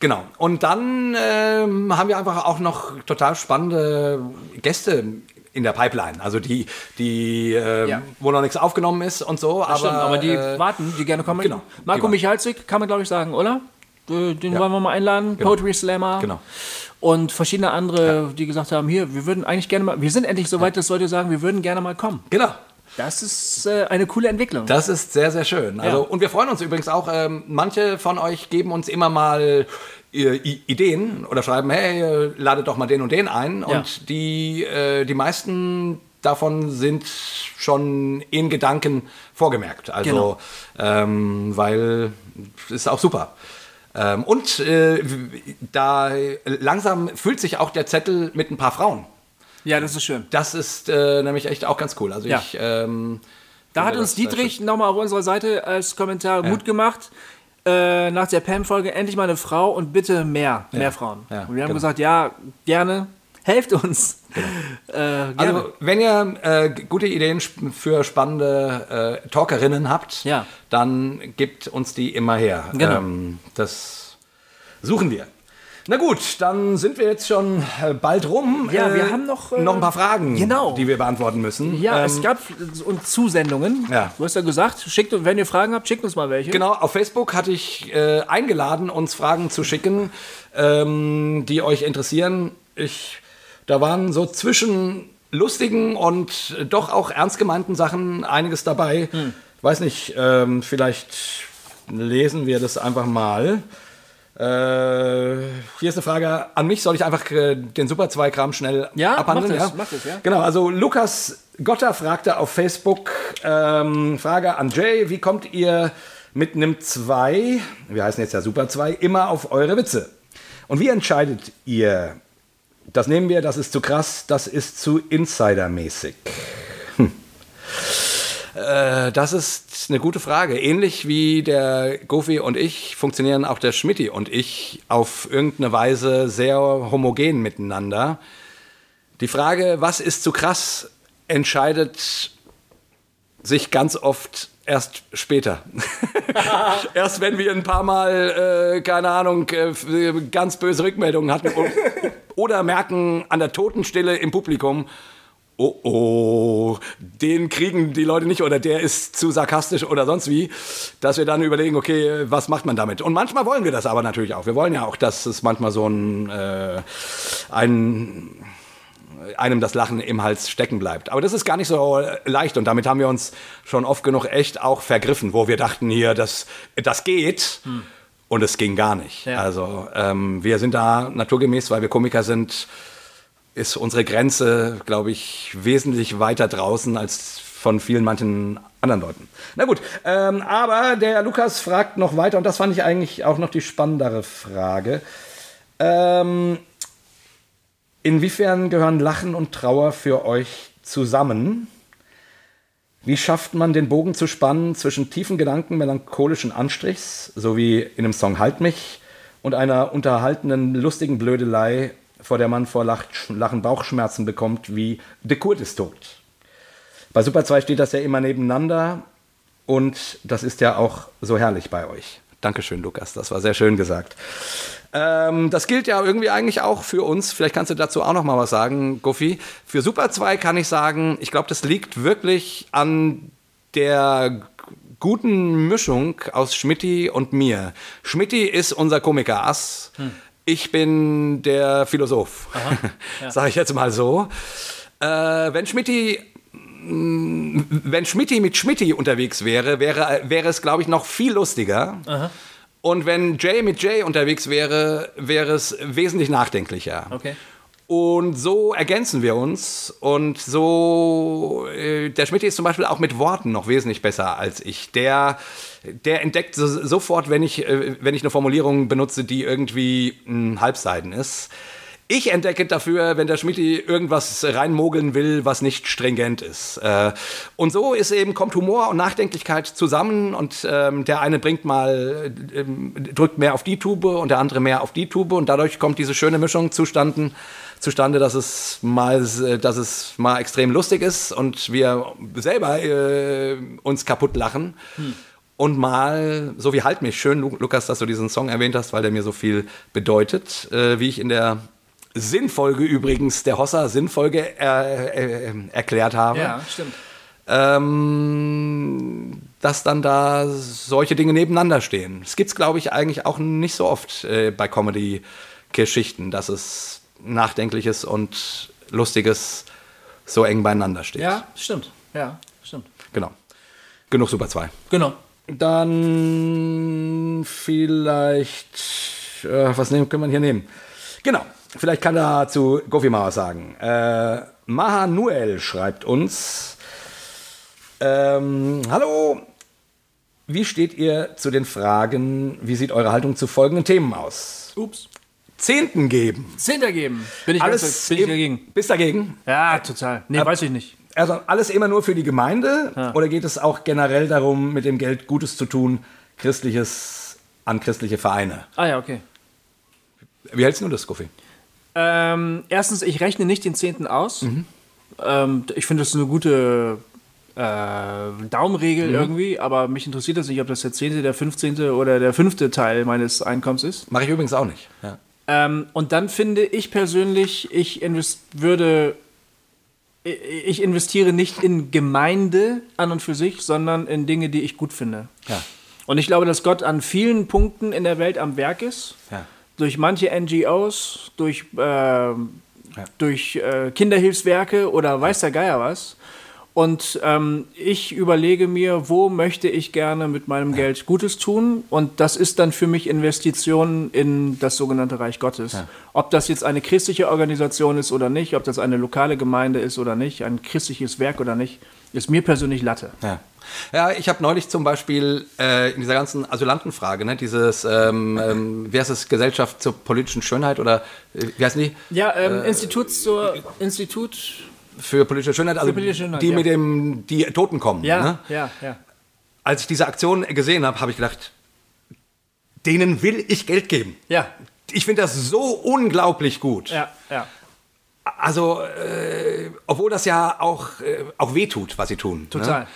genau. Und dann ähm, haben wir einfach auch noch total spannende Gäste in der Pipeline. Also die, die äh,
Ja.
wo noch nichts aufgenommen ist und so. aber,
Stimmt, aber die
äh,
warten, die gerne kommen.
genau,
Marco. Michalzik kann man, glaube ich, sagen, oder? Äh, Den
Ja.
wollen wir mal einladen.
Genau.
Poetry Slammer.
Genau.
Und verschiedene andere, die gesagt haben, hier, wir würden eigentlich gerne mal, wir sind endlich so weit, dass Leute sagen, wir würden gerne mal kommen.
Genau.
Das ist äh, eine coole Entwicklung.
Das ist sehr, sehr schön. Also,
Ja.
Und wir freuen uns übrigens auch, ähm, manche von euch geben uns immer mal äh, Ideen oder schreiben, hey, äh, ladet doch mal den und den ein.
Ja.
Und die, äh, die meisten davon sind schon in Gedanken vorgemerkt. Also,
Genau.
ähm, weil es ist auch super. Ähm, und äh, da langsam füllt sich auch der Zettel mit ein paar Frauen.
Ja, das ist schön.
Das ist äh, nämlich echt auch ganz cool. Also
Ja.
ich ähm,
Da hat uns
äh,
Dietrich nochmal auf unserer Seite als Kommentar Mut gemacht. Äh, nach der Pam-Folge endlich mal eine Frau und bitte mehr, mehr Frauen.
Ja,
und wir haben
genau.
gesagt, ja, gerne, helft uns. Äh, gerne.
Also, wenn ihr äh, gute Ideen für spannende äh, Talkerinnen habt,
Ja.
dann gebt uns die immer her.
Genau.
Ähm, das suchen wir. Na gut, dann sind wir jetzt schon äh, bald rum.
Ja, wir
Äh,
haben noch, äh,
noch ein paar Fragen,
genau.
die wir beantworten müssen.
ja,
Ähm,
es gab uns Zusendungen.
Ja.
Du hast ja gesagt, schickt, wenn ihr Fragen habt, schickt uns mal welche.
Genau, auf Facebook hatte ich äh, eingeladen, uns Fragen zu schicken, ähm, die euch interessieren. Ich, da waren so zwischen lustigen und doch auch ernst gemeinten Sachen einiges dabei. Ich weiß nicht, ähm, vielleicht lesen wir das einfach mal. Äh, hier ist eine Frage an mich. Soll ich einfach äh, den Super 2 Kram schnell
Ja,
abhandeln?
mach das, mach das, ja.
Genau, also Lukas Gotter fragte auf Facebook, ähm, Frage an Jay, wie kommt ihr mit einem 2, wir heißen jetzt ja Super 2, immer auf eure Witze? Und wie entscheidet ihr, das nehmen wir, das ist zu krass, das ist zu insidermäßig? Äh, das ist eine gute Frage. Ähnlich wie der Gofi und ich funktionieren auch der Schmidti und ich auf irgendeine Weise sehr homogen miteinander. Die Frage, was ist zu krass, entscheidet sich ganz oft erst später. erst wenn wir ein paar Mal, äh, keine Ahnung, äh, ganz böse Rückmeldungen hatten oder merken an der Totenstille im Publikum, oh oh, den kriegen die Leute nicht oder der ist zu sarkastisch oder sonst wie, dass wir dann überlegen, okay, was macht man damit? Und manchmal wollen wir das aber natürlich auch. Wir wollen ja auch, dass es manchmal so ein, äh, ein einem das Lachen im Hals stecken bleibt. Aber das ist gar nicht so leicht und damit haben wir uns schon oft genug echt auch vergriffen, wo wir dachten hier, das, das geht und es ging gar nicht.
Ja.
Also ähm, wir sind da naturgemäß, weil wir Komiker sind, ist unsere Grenze, glaube ich, wesentlich weiter draußen als von vielen manchen anderen Leuten. Na gut, ähm, aber der Lukas fragt noch weiter und das fand ich eigentlich auch noch die spannendere Frage. Ähm, Inwiefern gehören Lachen und Trauer für euch zusammen? Wie schafft man den Bogen zu spannen zwischen tiefen Gedanken melancholischen Anstrichs, so wie in dem Song Halt mich, und einer unterhaltenen, lustigen Blödelei, vor der man vor Lach Lachen Bauchschmerzen bekommt, wie De Kurt ist tot? Bei Super 2 steht das ja immer nebeneinander und das ist ja auch so herrlich bei euch. Dankeschön, Lukas, das war sehr schön gesagt. Ähm, das gilt ja irgendwie eigentlich auch für uns. Vielleicht kannst du dazu auch noch mal was sagen, Guffi. Für Super 2 kann ich sagen, ich glaube, das liegt wirklich an der guten Mischung aus Schmidti und mir. Schmidti ist unser Komiker-Ass. Ich bin der Philosoph. Sag ich jetzt mal so. Äh, wenn Schmidti wenn Schmidti mit Schmidti unterwegs wäre, wäre, wäre es, glaube ich, noch viel lustiger. Aha. Und wenn Jay mit Jay unterwegs wäre, wäre es wesentlich nachdenklicher.
Okay.
Und so ergänzen wir uns. Und so, äh, der Schmidt ist zum Beispiel auch mit Worten noch wesentlich besser als ich. Der, der entdeckt so, sofort, wenn ich, äh, wenn ich eine Formulierung benutze, die irgendwie ein Halbseiden ist. Ich entdecke dafür, wenn der Schmidt irgendwas reinmogeln will, was nicht stringent ist. Äh, und so ist eben, kommt Humor und Nachdenklichkeit zusammen und ähm, der eine bringt mal, ähm, drückt mehr auf die Tube und der andere mehr auf die Tube und dadurch kommt diese schöne Mischung zustande, zustande dass, es mal, dass es mal extrem lustig ist und wir selber äh, uns kaputt lachen. Hm und mal, so wie Halt mich schön, Lukas, dass du diesen Song erwähnt hast, weil der mir so viel bedeutet, äh, wie ich in der Sinnfolge übrigens der Hossa Sinnfolge er, äh, erklärt habe.
Ja, stimmt.
Ähm, dass dann da solche Dinge nebeneinander stehen. Es gibt es, glaube ich, eigentlich auch nicht so oft äh, bei Comedy-Geschichten, dass es Nachdenkliches und Lustiges so eng beieinander steht.
Ja, stimmt. Ja, stimmt.
Genau. Genug Super 2.
Genau.
Dann vielleicht, äh, was nehmen, können wir hier nehmen? Genau. Vielleicht kann er zu Gofi was sagen. Äh, Mahanuel schreibt uns: ähm, Hallo, wie steht ihr zu den Fragen, wie sieht eure Haltung zu folgenden Themen aus?
Ups.
Zehnten geben.
Zehnter geben. Bin ich,
alles
ganz, bin ich dagegen.
Bist dagegen?
Ja, total. Nee, äh, weiß ich nicht.
Also alles immer nur für die Gemeinde? Ja. Oder geht es auch generell darum, mit dem Geld Gutes zu tun, Christliches an christliche Vereine?
Ah ja, okay.
Wie hältst du das, Goofy?
Ähm, erstens, ich rechne nicht den Zehnten aus. Mhm. Ähm, ich finde das eine gute äh, Daumenregel mhm. irgendwie, aber mich interessiert das nicht, ob das der zehnte, der 15. oder der fünfte Teil meines Einkommens ist.
Mache ich übrigens auch nicht. Ja.
Ähm, und dann finde ich persönlich, ich würde ich investiere nicht in Gemeinde an und für sich, sondern in Dinge, die ich gut finde.
Ja.
Und ich glaube, dass Gott an vielen Punkten in der Welt am Werk ist.
Ja
durch manche NGOs, durch, äh, ja. durch äh, Kinderhilfswerke oder weiß der Geier was. Und ähm, ich überlege mir, wo möchte ich gerne mit meinem. Geld Gutes tun? Und das ist dann für mich Investition in das sogenannte Reich Gottes. Ja. Ob das jetzt eine christliche Organisation ist oder nicht, ob das eine lokale Gemeinde ist oder nicht, ein christliches Werk oder nicht, ist mir persönlich Latte.
Ja. Ja, ich habe neulich zum Beispiel äh, in dieser ganzen Asylantenfrage, ne, dieses, ähm, ähm, wie heißt es, Gesellschaft zur politischen Schönheit oder äh, wie heißen die?
Ja, ähm, äh, Institut zur Institut
für politische Schönheit, also politische Schönheit, die ja. mit dem, die Toten kommen.
Ja,
ne?
ja, ja.
Als ich diese Aktion gesehen habe, habe ich gedacht, denen will ich Geld geben.
Ja.
Ich finde das so unglaublich gut.
Ja, ja.
Also, äh, obwohl das ja auch, äh, auch wehtut, was sie tun.
Ne? Total.
Ne?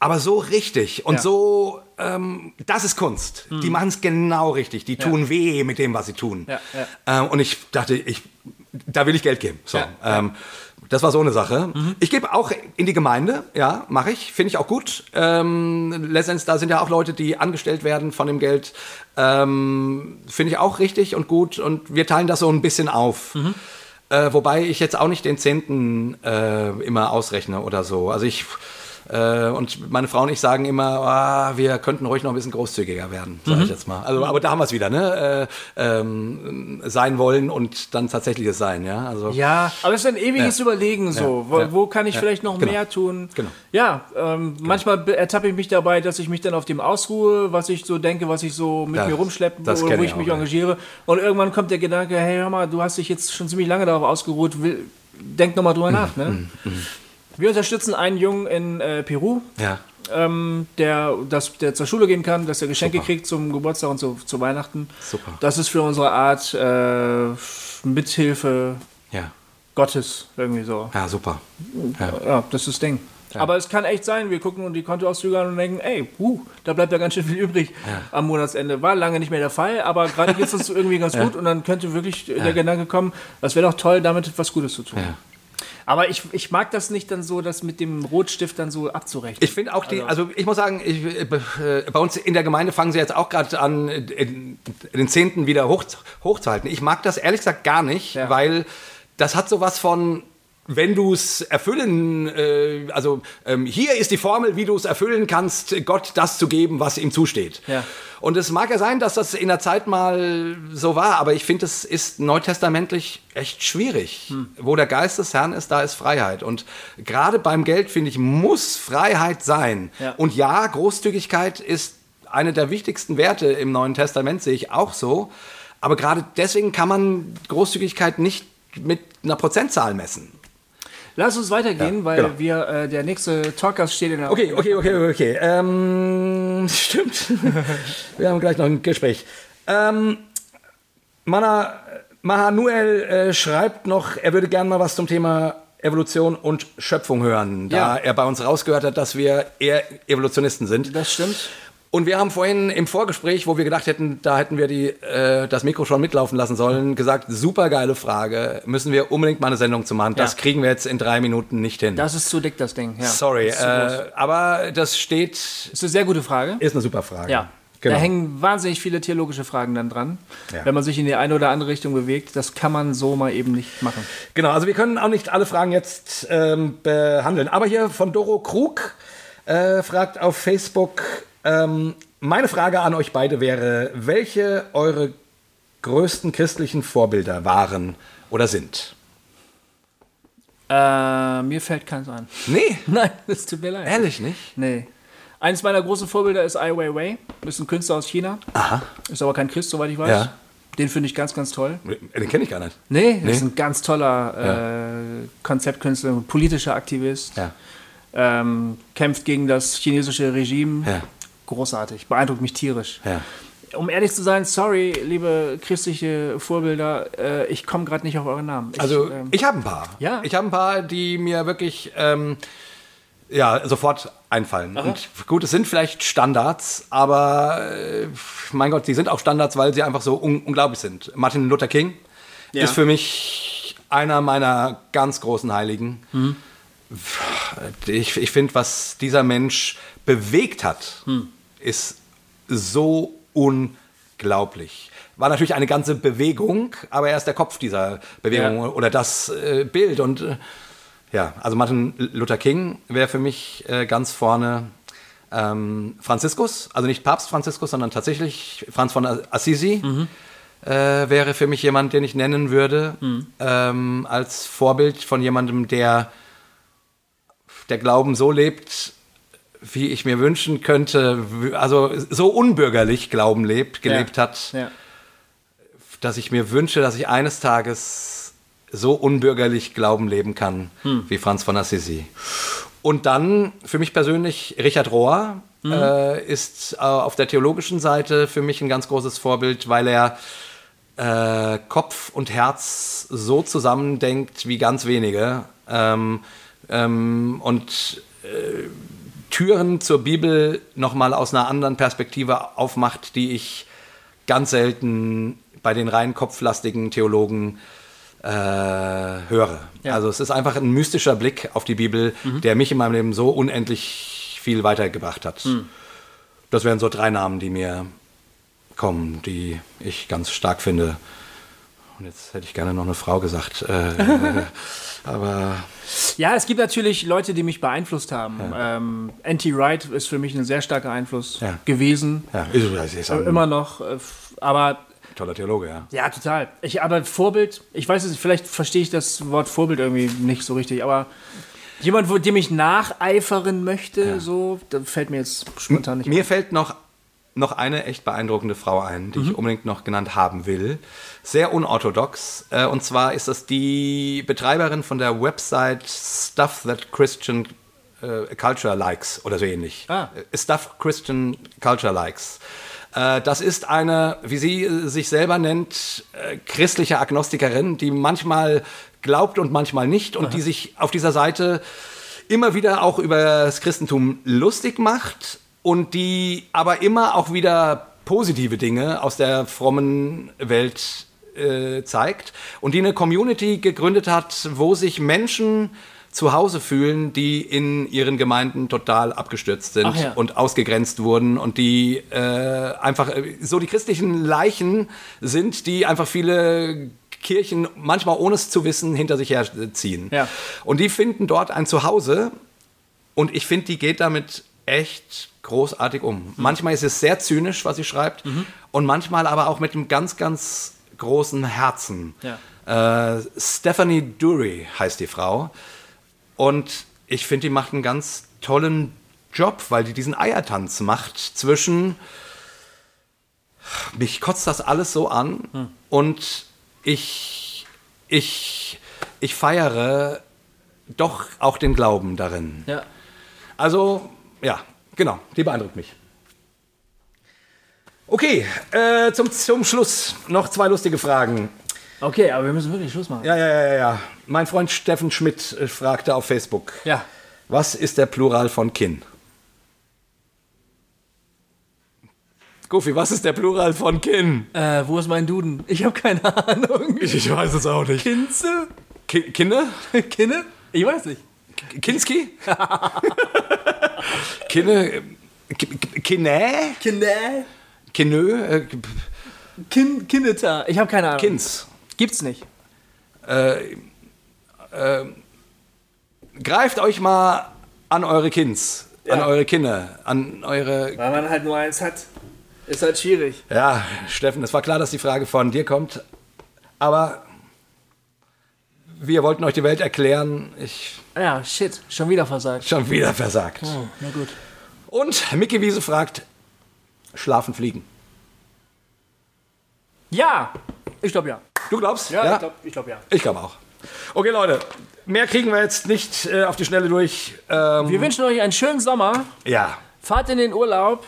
aber so richtig und ja. so, ähm, das ist Kunst. Mhm. Die machen es genau richtig. Die tun ja. weh mit dem, was sie tun.
Ja,
ähm, und ich dachte, ich, da will ich Geld geben. So, ähm, das war so eine Sache. Mhm. Ich gebe auch in die Gemeinde, ja, mache ich, finde ich auch gut. Ähm, letztendlich, da sind ja auch Leute, die angestellt werden von dem Geld. Ähm, finde ich auch richtig und gut. Und wir teilen das so ein bisschen auf. Mhm. Äh, wobei ich jetzt auch nicht den Zehnten äh, immer ausrechne oder so. Also ich äh, und meine Frau und ich sagen immer, oh, wir könnten ruhig noch ein bisschen großzügiger werden, sage mhm. ich jetzt mal. Also, aber da haben wir es wieder, ne? Äh, ähm, sein wollen und dann tatsächliches Sein, ja. Also,
ja, aber es ist ein ewiges ja. Überlegen so. Ja. Wo, wo, kann ich vielleicht noch genau. mehr tun?
Genau.
Ja, ähm, genau. manchmal ertappe ich mich dabei, dass ich mich dann auf dem ausruhe, was ich so denke, was ich so mit mir rumschleppe, wo, wo ich, ich mich engagiere. Und irgendwann kommt der Gedanke, hey, hör mal, du hast dich jetzt schon ziemlich lange darauf ausgeruht, will, denk nochmal drüber mhm. nach, ne? Wir unterstützen einen Jungen in äh, Peru,
ja.
ähm, der, das, der zur Schule gehen kann, dass er Geschenke Super. kriegt zum Geburtstag und zu, zu Weihnachten.
Super.
Das ist für unsere Art äh, Mithilfe
ja.
Gottes irgendwie so.
Ja, super.
Ja, ja das ist das Ding. Ja. Aber es kann echt sein, wir gucken die Kontoauszüge an und denken, ey, uh, da bleibt ja ganz schön viel übrig ja. am Monatsende. War lange nicht mehr der Fall, aber gerade geht es uns irgendwie ganz gut und dann könnte wirklich der Gedanke kommen, das wäre doch toll, damit was Gutes zu tun. Aber ich, ich mag das nicht dann so, das mit dem Rotstift dann so abzurechnen.
Ich finde auch die, also, also ich muss sagen, ich, äh, bei uns in der Gemeinde fangen sie jetzt auch gerade an, den Zehnten wieder hoch, hochzuhalten. Ich mag das ehrlich gesagt gar nicht, ja. weil das hat sowas von wenn du es erfüllen, äh, also ähm, hier ist die Formel, wie du es erfüllen kannst, Gott das zu geben, was ihm zusteht.
Ja.
Und es mag ja sein, dass das in der Zeit mal so war, aber ich finde, es ist neutestamentlich echt schwierig.
Hm.
Wo der Geist des Herrn ist, da ist Freiheit. Und gerade beim Geld, finde ich, muss Freiheit sein.
Ja.
Und ja, Großzügigkeit ist eine der wichtigsten Werte im Neuen Testament, sehe ich auch so. Aber gerade deswegen kann man Großzügigkeit nicht mit einer Prozentzahl messen.
Lass uns weitergehen,
Ja,
weil
genau.
wir, äh, der nächste Talkgast steht in der.
Okay, okay, okay, okay. Ähm, stimmt. Wir haben gleich noch ein Gespräch. Ähm, Mana, Mahanuel äh, schreibt noch, er würde gerne mal was zum Thema Evolution und Schöpfung hören, da
Ja.
er bei uns rausgehört hat, dass wir eher Evolutionisten sind.
Das stimmt.
Und wir haben vorhin im Vorgespräch, wo wir gedacht hätten, da hätten wir die, äh, das Mikro schon mitlaufen lassen sollen, gesagt, super geile Frage, müssen wir unbedingt mal eine Sendung zu machen. Das
Ja.
kriegen wir jetzt in drei Minuten nicht hin.
Das ist zu dick, das Ding. Ja.
Sorry,
Das
äh, aber das steht,
ist eine sehr gute Frage.
ist eine super Frage.
Ja.
genau.
Da hängen wahnsinnig viele theologische Fragen dann dran.
Ja.
Wenn man sich in die eine oder andere Richtung bewegt, das kann man so mal eben nicht machen.
Genau, also wir können auch nicht alle Fragen jetzt ähm, behandeln. Aber hier von Doro Krug äh, fragt auf Facebook, ähm, meine Frage an euch beide wäre, welche eure größten christlichen Vorbilder waren oder sind?
Äh, mir fällt keins ein.
Nee,
Nein, es tut mir leid.
ehrlich nicht.
Nee. Eines meiner großen Vorbilder ist Ai Weiwei. Ist ein Künstler aus China.
Aha.
Ist aber kein Christ, soweit ich weiß.
Ja.
Den finde ich ganz, ganz toll.
Den kenne ich gar nicht.
Nee,
Nee.
ist ein ganz toller äh, Konzeptkünstler, politischer Aktivist.
Ja.
Ähm, kämpft gegen das chinesische Regime.
Ja.
Großartig, beeindruckt mich tierisch.
Ja.
Um ehrlich zu sein, sorry, liebe christliche Vorbilder, äh, ich komme gerade nicht auf eure Namen. Ich,
Also
ähm,
ich habe ein paar.
Ja.
Ich habe ein paar, die mir wirklich ähm, ja, sofort einfallen. Und gut, es sind vielleicht Standards, aber äh, mein Gott, die sind auch Standards, weil sie einfach so un unglaublich sind. Martin Luther King
Ja.
ist für mich einer meiner ganz großen Heiligen.
Mhm.
Ich, ich finde, was dieser Mensch bewegt hat,
Hm.
Ist so unglaublich. War natürlich eine ganze Bewegung, aber er ist der Kopf dieser Bewegung
Ja.
oder das äh, Bild. Und äh, ja, also Martin Luther King wäre für mich äh, ganz vorne. Ähm, Franziskus, also nicht Papst Franziskus, sondern tatsächlich Franz von Assisi äh, wäre für mich jemand, den ich nennen würde, ähm, als Vorbild von jemandem, der der Glauben so lebt, wie ich mir wünschen könnte, also so unbürgerlich Glauben lebt, gelebt
ja.
hat,
Ja.
dass ich mir wünsche, dass ich eines Tages so unbürgerlich Glauben leben kann, wie Franz von Assisi. Und dann für mich persönlich Richard Rohr äh, ist äh, auf der theologischen Seite für mich ein ganz großes Vorbild, weil er äh, Kopf und Herz so zusammendenkt wie ganz wenige ähm, ähm, und äh, Türen zur Bibel nochmal aus einer anderen Perspektive aufmacht, die ich ganz selten bei den rein kopflastigen Theologen äh, höre.
Ja.
Also es ist einfach ein mystischer Blick auf die Bibel, der mich in meinem Leben so unendlich viel weitergebracht hat. Das wären so drei Namen, die mir kommen, die ich ganz stark finde. Und jetzt hätte ich gerne noch eine Frau gesagt. Äh, aber
ja, es gibt natürlich Leute, die mich beeinflusst haben. Ähm, N.T. Wright ist für mich ein sehr starker Einfluss
Ja.
gewesen.
ja, ist, ist ein
Immer noch. Äh, aber
toller Theologe, ja.
Ja, total. Ich, aber Vorbild, ich weiß es vielleicht verstehe ich das Wort Vorbild irgendwie nicht so richtig, aber jemand, wo, dem ich nacheifern möchte, so, da fällt mir jetzt spontan nicht
Mir fällt noch, noch eine echt beeindruckende Frau ein, die ich unbedingt noch genannt haben will. Sehr unorthodox. Äh, und zwar ist das die Betreiberin von der Website Stuff That Christian äh, Culture Likes oder so ähnlich.
Ah.
Äh, Stuff Christian Culture Likes. Äh, Das ist eine, wie sie äh, sich selber nennt, christliche Agnostikerin, die manchmal glaubt und manchmal nicht und die sich auf dieser Seite immer wieder auch über das Christentum lustig macht und die aber immer auch wieder positive Dinge aus der frommen Welt äh, zeigt und die eine Community gegründet hat, wo sich Menschen zu Hause fühlen, die in ihren Gemeinden total abgestürzt sind
ja.
und ausgegrenzt wurden und die äh, einfach äh, so die christlichen Leichen sind, die einfach viele Kirchen, manchmal ohne es zu wissen, hinter sich herziehen.
Ja.
Und die finden dort ein Zuhause und ich finde, die geht damit echt großartig um.
Mhm.
Manchmal ist es sehr zynisch, was sie schreibt und manchmal aber auch mit einem ganz, ganz großen Herzen. Äh, Stephanie Dury heißt die Frau und ich finde, die macht einen ganz tollen Job, weil die diesen Eiertanz macht zwischen mich kotzt das alles so an und ich, ich, ich feiere doch auch den Glauben darin.
Ja.
Also, ja, genau, die beeindruckt mich. Okay, äh, zum, zum Schluss noch zwei lustige Fragen.
Okay, aber wir müssen wirklich Schluss machen.
Ja, ja, ja, ja. Mein Freund Steffen Schmidt äh, fragte auf Facebook,
Ja.
was ist der Plural von Kinn? Goofy, was ist der Plural von Kinn?
Äh, wo ist mein Duden? Ich habe keine Ahnung.
Ich weiß es auch nicht.
Kinze?
Ki Kinne?
Kinne? Ich weiß nicht.
Kinski? Kinne? äh, Ki- Ki- Kinä?
Kinne?
Kinö? Äh,
Kin Kinneta? Ich habe keine Ahnung.
Kins.
Gibt's nicht.
Greift euch mal an eure Kins, an
Ja.
eure Kinne, an eure.
Weil man halt nur eins hat. Ist halt schwierig.
Ja, Steffen, es war klar, dass die Frage von dir kommt. Aber wir wollten euch die Welt erklären. Ich
Ja, shit. Schon wieder versagt.
schon wieder versagt.
Oh, na gut.
Und Mickey Wiese fragt: Schlafen, fliegen.
Ja! Ich glaube ja.
Du glaubst?
Ja, ich glaube ich glaub, ja.
Ich glaube auch. Okay, Leute, mehr kriegen wir jetzt nicht äh, auf die Schnelle durch. Ähm,
Wir wünschen euch einen schönen Sommer.
ja.
Fahrt in den Urlaub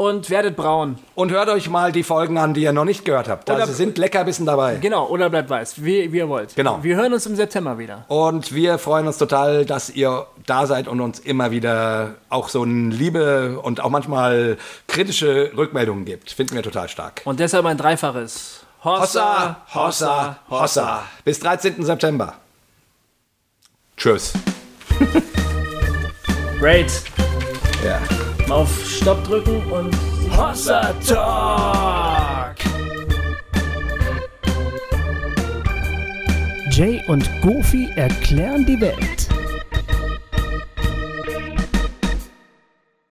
und werdet braun.
Und hört euch mal die Folgen an, die ihr noch nicht gehört habt. Da
Oder-
sind Leckerbissen dabei.
Genau, oder bleibt weiß, wie, wie ihr wollt.
Genau.
Wir hören uns im September wieder.
Und wir freuen uns total, dass ihr da seid und uns immer wieder auch so eine Liebe und auch manchmal kritische Rückmeldungen gibt. Finden wir total stark.
Und deshalb ein dreifaches.
Hossa, Hossa, Hossa. Bis 13. September. Tschüss.
Great.
Ja.
Auf Stopp drücken und Hossa Talk!
Jay und Goofy erklären die Welt.